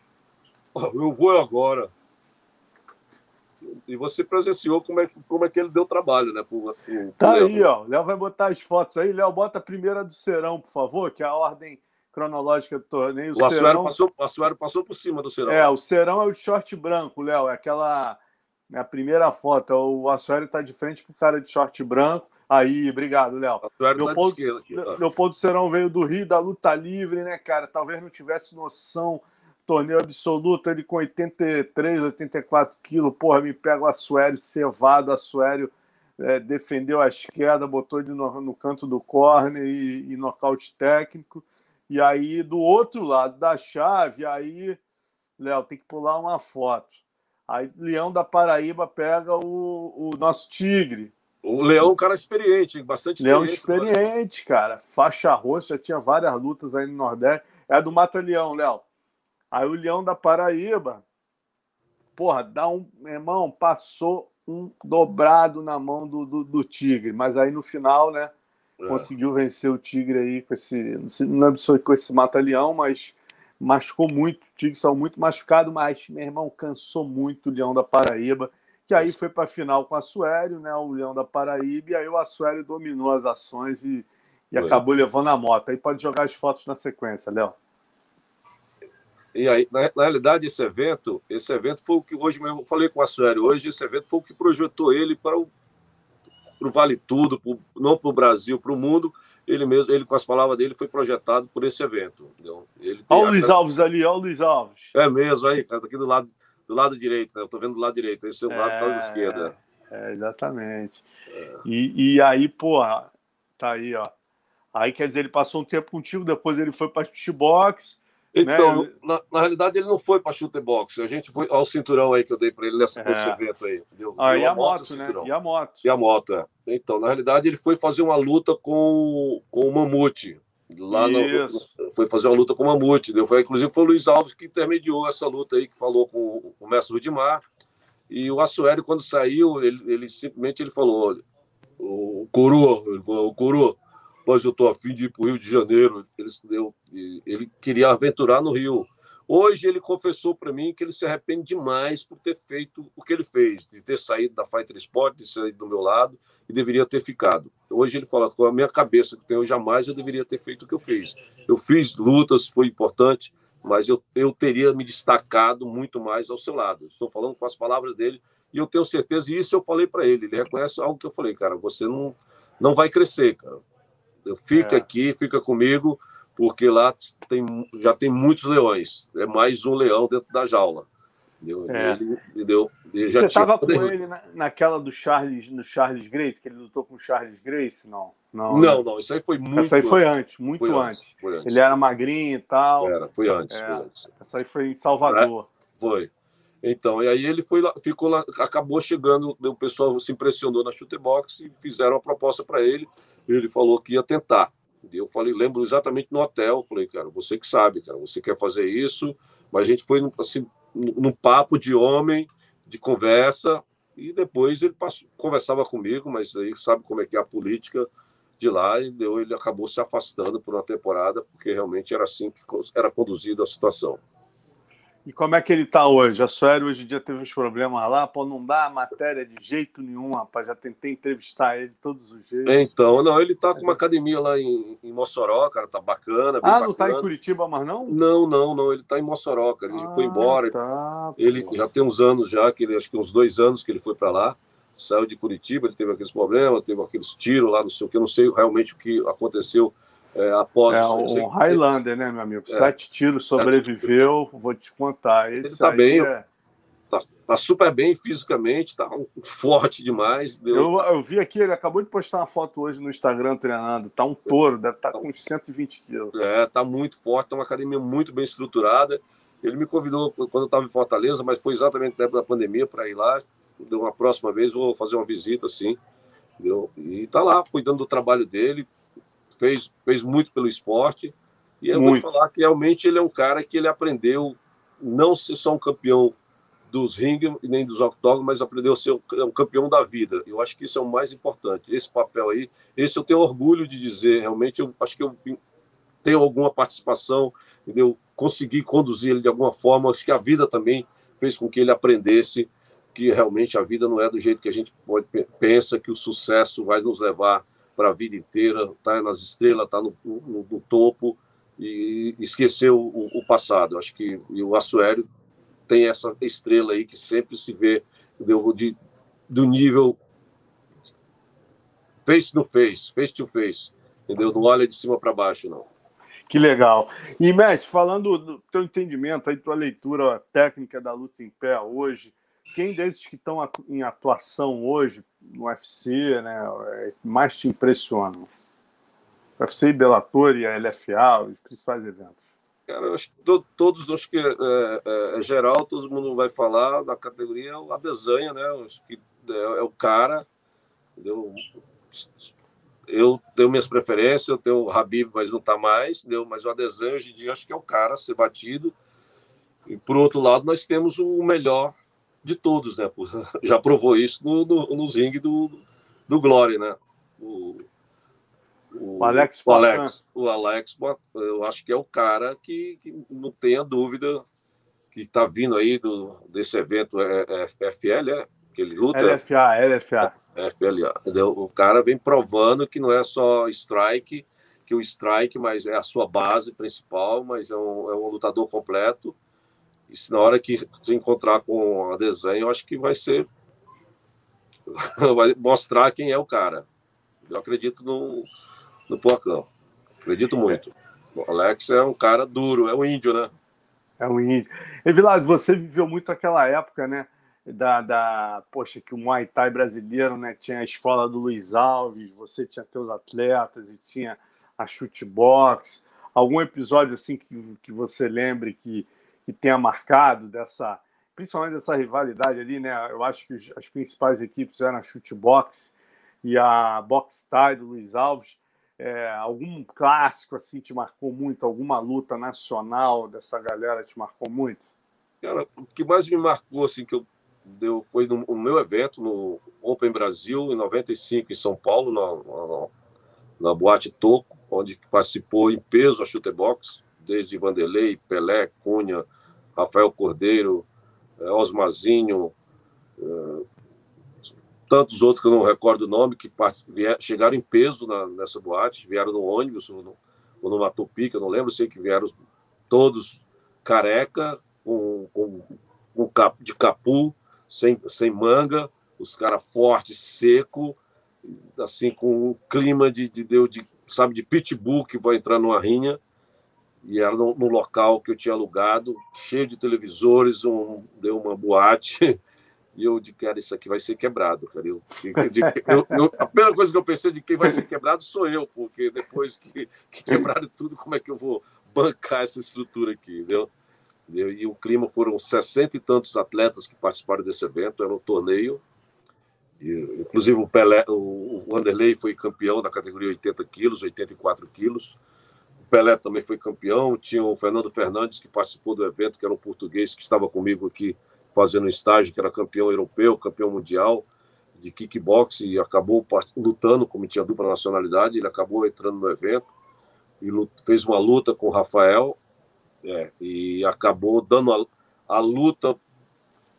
Eu vou agora. E você presenciou como é, como é que ele deu trabalho, né? Pro, pro, tá aí, ó. O Léo vai botar as fotos aí. Léo, bota a primeira do Serão, por favor, que é a ordem cronológica do torneio. O, o Serão... passou, o passou por cima do Serão. É, o Serão é o short branco, Léo. É aquela. É a primeira foto. O Assuero está de frente pro cara de short branco. Aí, obrigado, Léo. Leopoldo, Leopoldo Serão veio do Rio da luta livre, né, cara? Talvez não tivesse noção. Torneio absoluto, ele com 83, 84 quilos. Porra, me pega o Assuério cevado. Assuério é, defendeu a esquerda, botou ele no, no canto do corner e, e nocaute técnico. E aí, do outro lado da chave, aí, Léo, tem que pular uma foto. Aí, Leão da Paraíba pega o, o nosso Tigre, o Leão é um cara experiente, bastante Leão experiente, cara. Faixa roxa, tinha várias lutas aí no Nordeste. É do Mata Leão, Léo. Aí o Leão da Paraíba, porra, dá um. Irmão, passou um dobrado na mão do, do, do Tigre. Mas aí no final, né? É. Conseguiu vencer o Tigre aí com esse. Não lembro se foi com esse Mata-Leão, mas machucou muito. O Tigre saiu muito machucado, mas, meu irmão, cansou muito o Leão da Paraíba que aí foi para a final com a Suério, né, o Leão da Paraíba, e aí o Assuério dominou as ações e, e acabou levando a moto. Aí pode jogar as fotos na sequência, Léo. E aí, na, na, realidade, esse evento, esse evento foi o que hoje mesmo, eu falei com a Suério hoje, esse evento foi o que projetou ele para o pro Vale Tudo, pro, não para o Brasil, para o mundo. Ele mesmo, ele com as palavras dele, foi projetado por esse evento. Olha o Luiz Alves ali, olha o Luiz Alves. É mesmo, aí, cara, tá aqui do lado do lado direito, né? Eu tô vendo do lado direito, esse é o lado é, da esquerda. É, exatamente. É. E, e aí, porra, tá aí, ó. Aí quer dizer, ele passou um tempo contigo, depois ele foi para shootbox. Então, né? na, na, realidade, ele não foi para shootbox. A gente foi ao cinturão aí que eu dei para ele nessa, é. nesse evento aí. Deu, ah, deu e a moto, moto né? E a moto. E a moto, é. Então, na realidade, ele foi fazer uma luta com, com o Mamute. Lá no, foi fazer uma luta com o Mamute. Deu? Foi, inclusive foi o Luiz Alves que intermediou essa luta aí, que falou com, com o mestre Rudimar. E o Assuério, quando saiu, ele, ele simplesmente ele falou: olha, o Curu, o Curu, pois eu estou afim de ir para o Rio de Janeiro. Ele, ele, ele queria aventurar no Rio. Hoje ele confessou para mim que ele se arrepende demais por ter feito o que ele fez, de ter saído da Fighter Sport, de sair do meu lado e deveria ter ficado. Hoje ele fala, com a minha cabeça que tenho jamais, eu deveria ter feito o que eu fiz. Eu fiz lutas, foi importante, mas eu, eu teria me destacado muito mais ao seu lado. Estou falando com as palavras dele e eu tenho certeza, e isso eu falei para ele. Ele reconhece algo que eu falei, cara, você não, não vai crescer, cara. Eu fica é. aqui, fica comigo porque lá tem, já tem muitos leões. É mais um leão dentro da jaula. Entendeu? É. Ele, entendeu? Você estava com ele na, naquela do Charles, no Charles Grace, que ele lutou com o Charles Grace? Não. Não, não, não, isso aí foi muito. Essa aí foi antes, muito foi antes. Antes, foi antes. Ele era magrinho e tal. Era, foi antes, é, foi antes. Essa aí foi em Salvador. É, foi. Então, e aí ele foi lá, ficou lá, acabou chegando, o pessoal se impressionou na chutebox e fizeram a proposta para ele. Ele falou que ia tentar. Eu falei, lembro exatamente no hotel, falei, cara, você que sabe, cara, você quer fazer isso, mas a gente foi assim, num papo de homem, de conversa, e depois ele passou, conversava comigo, mas aí sabe como é que é a política de lá, e deu, ele acabou se afastando por uma temporada, porque realmente era assim que era conduzida a situação. E como é que ele está hoje? A Suério hoje em dia teve uns problemas lá, pô, não dá matéria de jeito nenhum, rapaz. Já tentei entrevistar ele todos os jeitos. Então, não, ele está com uma academia lá em, em Mossoró, cara, tá bacana. ah, não está em Curitiba, mas não? Não, não, não, ele está em Mossoró, cara. Ele ah, foi embora. Tá, ele já tem uns anos já, que ele, acho que uns dois anos que ele foi para lá. Saiu de Curitiba, ele teve aqueles problemas, teve aqueles tiros lá, não sei o que, eu não sei realmente o que aconteceu é, após. É um Highlander, né, meu amigo? É. Sete tiros, sobreviveu, vou te contar. Esse Ele tá bem. É... Tá, tá, super bem fisicamente, tá forte demais. Deu... Eu, eu, vi aqui, ele acabou de postar uma foto hoje no Instagram treinando. Tá um touro, deve estar tá com uns 120 quilos. É, tá muito forte, tá uma academia muito bem estruturada. Ele me convidou quando eu estava em Fortaleza, mas foi exatamente na época da pandemia para ir lá. Deu uma próxima vez, vou fazer uma visita, assim. Entendeu? E tá lá, cuidando do trabalho dele, fez, fez muito pelo esporte. E eu muito. vou falar que realmente ele é um cara que ele aprendeu não ser só um campeão dos ringue nem dos octógonos, mas aprendeu a ser um campeão da vida. Eu acho que isso é o mais importante. Esse papel aí, esse eu tenho orgulho de dizer. Realmente, eu acho que eu tenho alguma participação, entendeu? Consegui conduzir ele de alguma forma. Acho que a vida também fez com que ele aprendesse que realmente a vida não é do jeito que a gente pode, pensa que o sucesso vai nos levar para a vida inteira, tá nas estrelas, tá no, no, no topo e esqueceu o, o, passado. Acho que o Assuério tem essa estrela aí que sempre se vê de, do nível face to face, face to face. Entendeu? Não olha de cima para baixo, não. Que legal. E, mestre, falando do teu entendimento, aí, tua leitura técnica da luta em pé hoje, quem desses que estão em atuação hoje no UFC né, é, mais te impressiona? UFC, Bellator e a LFA, os principais eventos. Cara, eu acho que to, todos, acho que é, é, é, geral, todo mundo vai falar da categoria a Desanha, né? Acho que é, é o cara. Entendeu? Eu tenho minhas preferências, eu tenho o Habib, mas não está mais, entendeu? mas o Adesanha hoje em dia acho que é o cara a ser batido. E por outro lado, nós temos o melhor de todos, né? Já provou isso no, no, no ringue do, do Glória, né? O, o, o Alex, o Alex, o Alex, eu acho que é o cara que, que não tenha dúvida que está vindo aí do, desse evento é, é FL, é? Que ele luta. LFA, LFA. É, FLA. O cara vem provando que não é só strike, que o strike mas é a sua base principal, mas é um, é um lutador completo. E se na hora que se encontrar com a desenho, eu acho que vai ser. vai mostrar quem é o cara. Eu acredito no, no Porcão. Acredito muito. O Alex é um cara duro, é um índio, né? É um índio. E Vilado, você viveu muito aquela época, né? Da, da, poxa, que o Muay Thai brasileiro, né? Tinha a escola do Luiz Alves, você tinha teus atletas e tinha a chute box. Algum episódio assim que, que você lembre que, que tenha marcado dessa, principalmente dessa rivalidade ali, né? Eu acho que as principais equipes eram a chute box e a box Thai do Luiz Alves. É, algum clássico assim te marcou muito? Alguma luta nacional dessa galera te marcou muito? Cara, o que mais me marcou assim que eu deu foi no, no meu evento no Open Brasil em 95 em São Paulo na, na, na boate Toco, onde participou em peso a chute box, desde Vanderlei, Pelé, Cunha, Rafael Cordeiro, é, Osmazinho, é, tantos outros que eu não recordo o nome, que chegaram em peso nessa boate, vieram no ônibus ou no, Matupi, eu não lembro, sei que vieram todos careca, com, com, com cap, de capu, sem, sem manga, os caras fortes, seco, assim, com um clima de, de, de, de, sabe, de pitbull que vai entrar numa rinha, e era no, no local que eu tinha alugado, cheio de televisores, um, deu uma boate, E eu de cara, isso aqui vai ser quebrado, cara. Eu, eu, eu, a primeira coisa que eu pensei de quem vai ser quebrado sou eu, porque depois que, que quebraram tudo, como é que eu vou bancar essa estrutura aqui, entendeu? E o clima foram sessenta e tantos atletas que participaram desse evento, era um torneio. E, inclusive o Pelé, o Wanderlei foi campeão da categoria 80 quilos, 84 quilos. Pelé também foi campeão. Tinha o Fernando Fernandes que participou do evento, que era um português que estava comigo aqui fazendo estágio, que era campeão europeu, campeão mundial de kickbox e acabou lutando, como tinha dupla nacionalidade, ele acabou entrando no evento e fez uma luta com o Rafael é, e acabou dando a, a luta.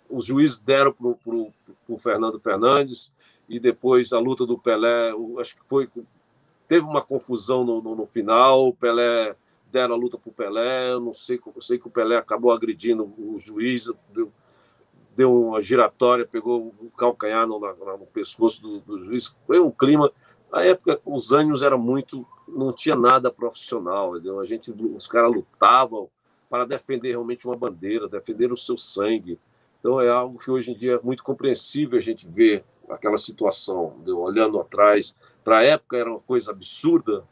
Os juízes deram para o Fernando Fernandes e depois a luta do Pelé, acho que foi teve uma confusão no, no, no final. O Pelé deram a luta para o Pelé. Eu não sei, eu sei que o Pelé acabou agredindo o juiz, deu, deu uma giratória, pegou o calcanhar no, no, no pescoço do, do, juiz. Foi um clima. Na época, os ânimos eram muito. Não tinha nada profissional. Entendeu? A gente, os caras lutavam para defender realmente uma bandeira, defender o seu sangue. Então, é algo que hoje em dia é muito compreensível a gente ver aquela situação, entendeu? olhando atrás. Para a época era uma coisa absurda,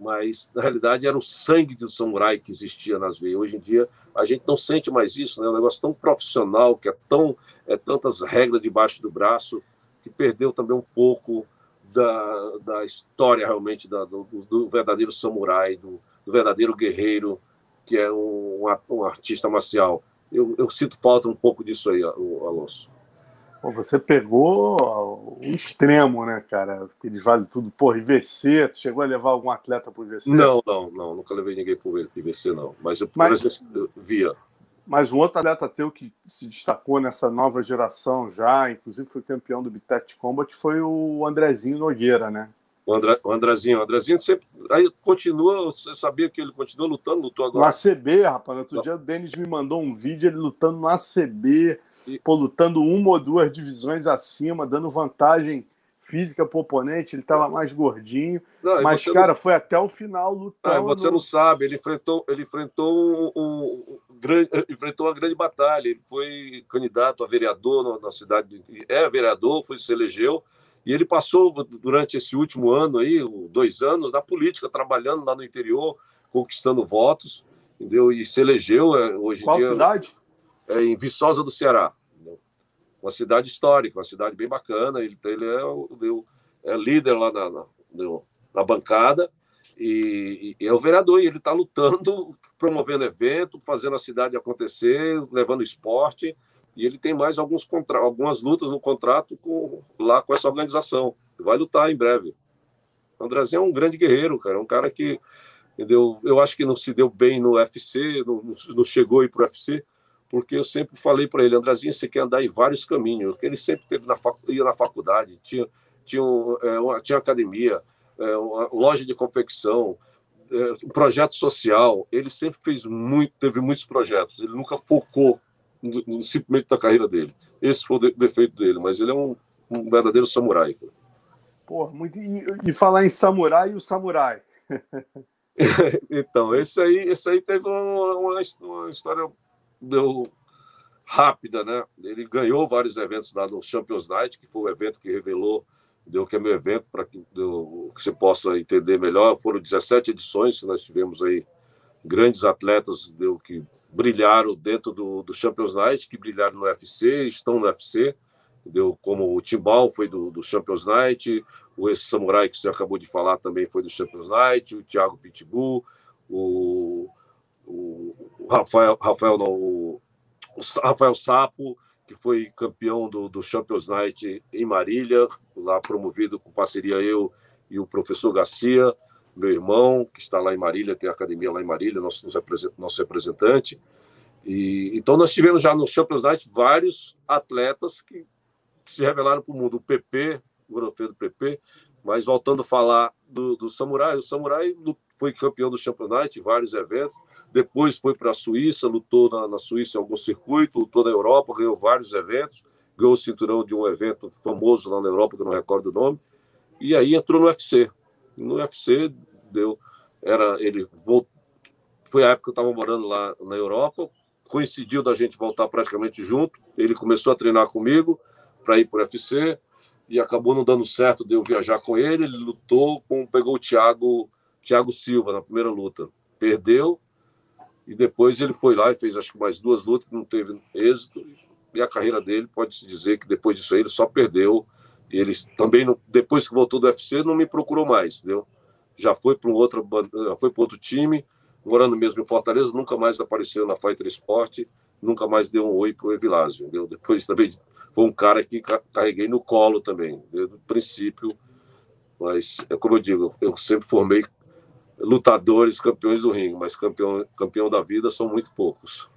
mas na realidade era o sangue do samurai que existia nas veias. Hoje em dia a gente não sente mais isso, né? É um negócio tão profissional, que é tão é tantas regras debaixo do braço, que perdeu também um pouco da, da história realmente da, do, do, verdadeiro samurai, do, do, verdadeiro guerreiro, que é um, um artista marcial. Eu, eu, sinto falta um pouco disso aí, Alonso. Pô, você pegou o extremo, né, cara? Eles valem tudo. Porra, IVC, tu chegou a levar algum atleta pro IVC? Não, não, não. Nunca levei ninguém pro IVC, não. Mas eu, mas, eu via. Mas um outro atleta teu que se destacou nessa nova geração já, inclusive foi campeão do Bitet Combat, foi o Andrezinho Nogueira, né? O, Andra, o Andrezinho. O Andrezinho sempre. Aí continua, você sabia que ele continua lutando, lutou agora. No ACB, rapaz. Outro dia o Denis me mandou um vídeo ele lutando no ACB, e... pô, lutando uma ou duas divisões acima, dando vantagem física pro oponente, ele estava mais gordinho. Não, mas, cara, não... foi até o final lutando. Ah, você não sabe, ele enfrentou, ele enfrentou um, um, um, grande, enfrentou uma grande batalha. Ele foi candidato a vereador na cidade, é vereador, foi se elegeu. E ele passou durante esse último ano aí, dois anos, na política, trabalhando lá no interior, conquistando votos, entendeu? E se elegeu é, hoje Qual em dia. Qual cidade? É, em Viçosa do Ceará uma cidade histórica, uma cidade bem bacana. Ele, ele é, o, é líder lá na, na, na bancada e, e, é o vereador. E ele está lutando, promovendo evento, fazendo a cidade acontecer, levando esporte. E ele tem mais alguns contra, algumas lutas no contrato com, lá com essa organização. Vai lutar em breve. O Andrezinho é um grande guerreiro, cara. É um cara que entendeu? eu acho que não se deu bem no UFC, não, não chegou aí para o UFC, porque eu sempre falei para ele, Andrezinho, você quer andar em vários caminhos, porque ele sempre teve na fac... ia na faculdade, tinha, tinha, é, uma, tinha academia, é, uma loja de confecção, é, um projeto social, ele sempre fez muito, teve muitos projetos, ele nunca focou no, no, simplesmente na carreira dele. Esse foi o defeito dele, mas ele é um, um verdadeiro samurai. Pô, muito... E, e, falar em samurai e o samurai. então, esse aí, esse aí teve uma, uma, uma história deu rápida, né? Ele ganhou vários eventos lá no Champions Night, que foi o evento que revelou, deu que é meu evento para que, deu, que você possa entender melhor. Foram 17 edições nós tivemos aí grandes atletas deu que brilharam dentro do, do Champions Night, que brilharam no UFC, estão no UFC, deu como o Timbal foi do, do Champions Night, o esse samurai que você acabou de falar também foi do Champions Night, o Thiago Pitbull, o o, Rafael, Rafael, não, o, o Rafael Sapo, que foi campeão do, do Champions Night em Marília, lá promovido com parceria eu e o professor Garcia, meu irmão, que está lá em Marília, tem academia lá em Marília, nosso, nosso representante. E, então, nós tivemos já no Champions Night vários atletas que, se revelaram para o mundo. O PP, o Gorofedo PP, mas voltando a falar do, do Samurai, o Samurai foi campeão do Champions Night, vários eventos, depois foi para a Suíça, lutou na, na, Suíça em algum circuito, lutou na Europa, ganhou vários eventos, ganhou o cinturão de um evento famoso lá na Europa, que eu não recordo o nome, e aí entrou no UFC. No UFC deu, era ele voltou, foi a época que eu estava morando lá na Europa, coincidiu da gente voltar praticamente junto. Ele começou a treinar comigo para ir para o UFC e acabou não dando certo de eu viajar com ele. Ele lutou com, pegou o Thiago, Thiago Silva na primeira luta, perdeu e depois ele foi lá e fez acho que mais duas lutas, não teve êxito. E a carreira dele pode-se dizer que depois disso aí ele só perdeu. E ele também, depois que voltou do UFC, não me procurou mais, entendeu? Já foi para um outro, foi para outro time, morando mesmo em Fortaleza, nunca mais apareceu na Fighter Sport, nunca mais deu um oi para o Evilásio? Depois também foi um cara que carreguei no colo também, desde o princípio. Mas, é como eu digo, eu sempre formei lutadores campeões do ringue, mas campeão, campeão da vida são muito poucos.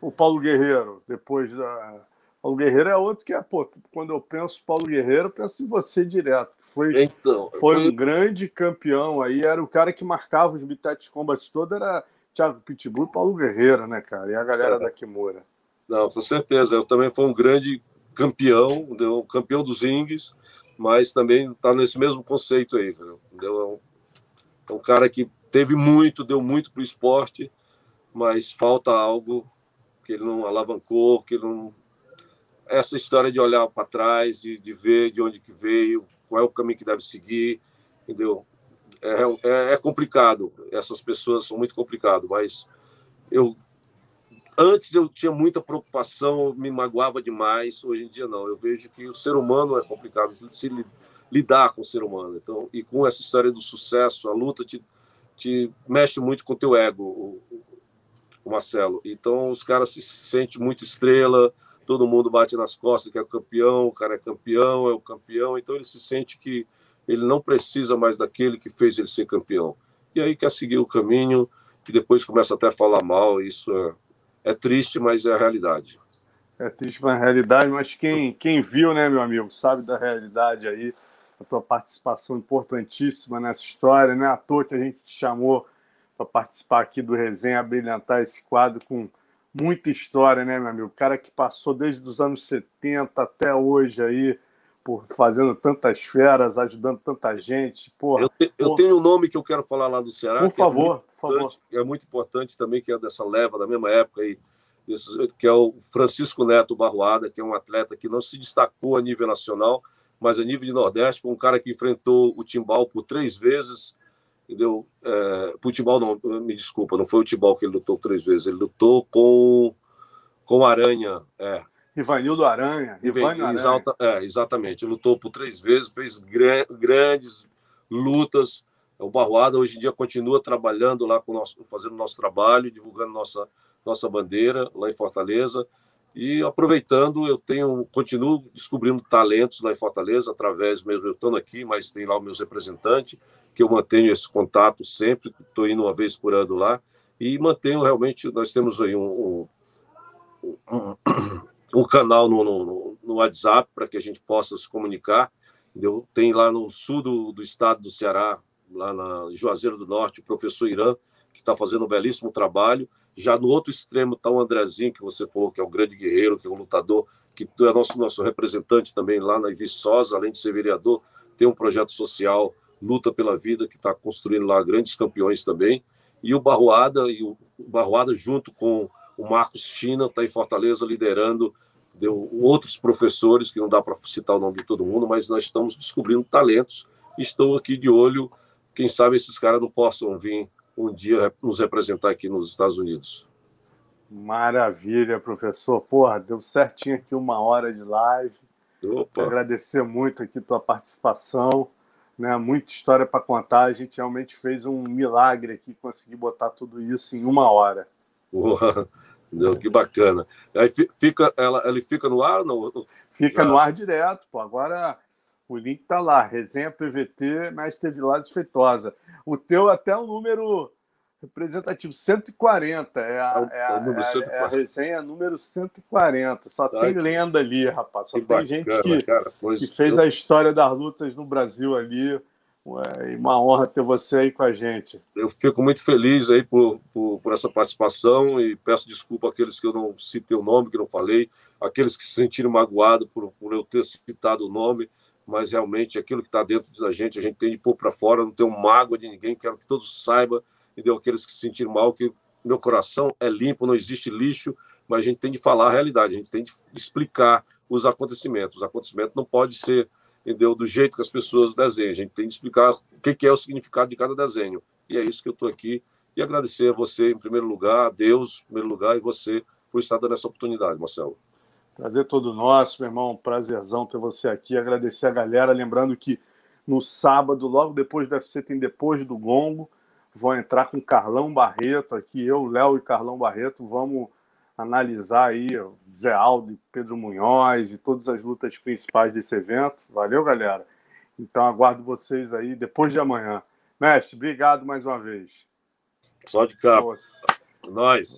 O Paulo Guerreiro, depois da. Paulo Guerreiro é outro que é, pô, quando eu penso Paulo Guerreiro, eu penso em você direto. Foi, então, foi, foi um grande campeão aí, era o cara que marcava os Bitet Combat todo, era Thiago Pitbull e Paulo Guerreiro, né, cara? E a galera é. da Kimura. Não, com certeza. Eu também fui um grande campeão, um campeão dos rings, mas também está nesse mesmo conceito aí, entendeu? É um cara que teve muito, deu muito para o esporte, mas falta algo que ele não alavancou, que ele não. Essa história de olhar para trás, de, de ver de onde que veio, qual é o caminho que deve seguir, entendeu? É, é, é complicado. Essas pessoas são muito complicadas, mas eu antes eu tinha muita preocupação, me magoava demais. Hoje em dia não. Eu vejo que o ser humano é complicado. Se lidar com o ser humano. Então, e com essa história do sucesso, a luta te, te mexe muito com o teu ego, o, o Marcelo. Então, os caras se sentem muito estrela, todo mundo bate nas costas que é o campeão, o cara é campeão, é o campeão, então ele se sente que ele não precisa mais daquele que fez ele ser campeão. E aí quer seguir o caminho e depois começa até a falar mal, isso é, é triste, mas é a realidade. É triste, mas é a realidade, mas quem, quem viu, né, meu amigo, sabe da realidade aí a tua participação importantíssima nessa história. Não é à toa que a gente te chamou para participar aqui do Resenha, brilhantar esse quadro com muita história, né, meu amigo? O cara que passou desde os anos 70 até hoje aí por fazendo tantas feras, ajudando tanta gente. Porra, eu, te, eu tenho um nome que eu quero falar lá do Ceará. Por favor, é por favor. É muito importante também, que é dessa leva, da mesma época aí, que é o Francisco Neto Barroada, que é um atleta que não se destacou a nível nacional, mas a nível de Nordeste, foi um cara que enfrentou o Timbal por três vezes, entendeu? É, Timbal não, me desculpa, não foi o Timbal que ele lutou três vezes, ele lutou com com Aranha, é. Ivanildo Aranha. Ivanildo Aranha. Exalta, é, exatamente. Ele lutou por três vezes, fez gran, grandes lutas. O Barroada hoje em dia continua trabalhando lá com nosso, fazendo nosso trabalho, divulgando nossa nossa bandeira lá em Fortaleza. E aproveitando, eu tenho, continuo descobrindo talentos lá em Fortaleza, através mesmo, eu estou aqui, mas tem lá os meus representantes, que eu mantenho esse contato sempre, estou indo uma vez por ano lá, e mantenho realmente, nós temos aí um, um, um, um canal no, no, no WhatsApp para que a gente possa se comunicar. Entendeu? Tem lá no sul do, do estado do Ceará, lá na Juazeiro do Norte, o professor Irã, que está fazendo um belíssimo trabalho. Já no outro extremo está o Andrezinho, que você falou que é o grande guerreiro, que é um lutador, que é nosso, nosso representante também lá na Viçosa, além de ser vereador, tem um projeto social, Luta pela Vida, que está construindo lá grandes campeões também. E o Barroada, e o Barroada junto com o Marcos China, está em Fortaleza liderando deu outros professores, que não dá para citar o nome de todo mundo, mas nós estamos descobrindo talentos. Estou aqui de olho, quem sabe esses caras não possam vir um dia nos representar aqui nos Estados Unidos. Maravilha, professor. Porra, deu certinho aqui uma hora de live. Opa. Agradecer muito aqui tua participação. Né? Muita história para contar. A gente realmente fez um milagre aqui, conseguir botar tudo isso em uma hora. Porra, que bacana. Aí fica, ela, ele fica no ar? Não? Fica no ar direto. Pô. Agora o link tá lá, resenha PVT, Mestre Vilares Feitosa. O teu até o número representativo, 140. É a, é, é a, é a, é a resenha número 140. Só tá tem lenda ali, rapaz. Só que tem bacana, gente que, cara, que fez a história das lutas no Brasil ali. Ué, uma honra ter você aí com a gente. Eu fico muito feliz aí por, por, por, essa participação e peço desculpa àqueles que eu não citei o nome, que não falei, aqueles que se sentiram magoados por, por eu ter citado o nome mas realmente aquilo que está dentro da gente, a gente tem de pôr para fora, não tenho mágoa de ninguém, quero que todos saibam, e deu aqueles que se sentiram mal, que meu coração é limpo, não existe lixo, mas a gente tem de falar a realidade, a gente tem de explicar os acontecimentos. Os acontecimentos não pode ser entendeu, do jeito que as pessoas desenham, a gente tem de explicar o que é o significado de cada desenho. E é isso que eu estou aqui. E agradecer a você, em primeiro lugar, a Deus, em primeiro lugar, e você por estar dando essa oportunidade, Marcelo. Prazer todo nosso, meu irmão. Prazerzão ter você aqui. Agradecer a galera. Lembrando que no sábado, logo depois do UFC, tem Depois do Gongo. Vou entrar com Carlão Barreto aqui. Eu, Léo e Carlão Barreto. Vamos analisar aí Zé Aldo e Pedro Munhoz e todas as lutas principais desse evento. Valeu, galera. Então aguardo vocês aí depois de amanhã. Mestre, obrigado mais uma vez. Só de capa. Nós.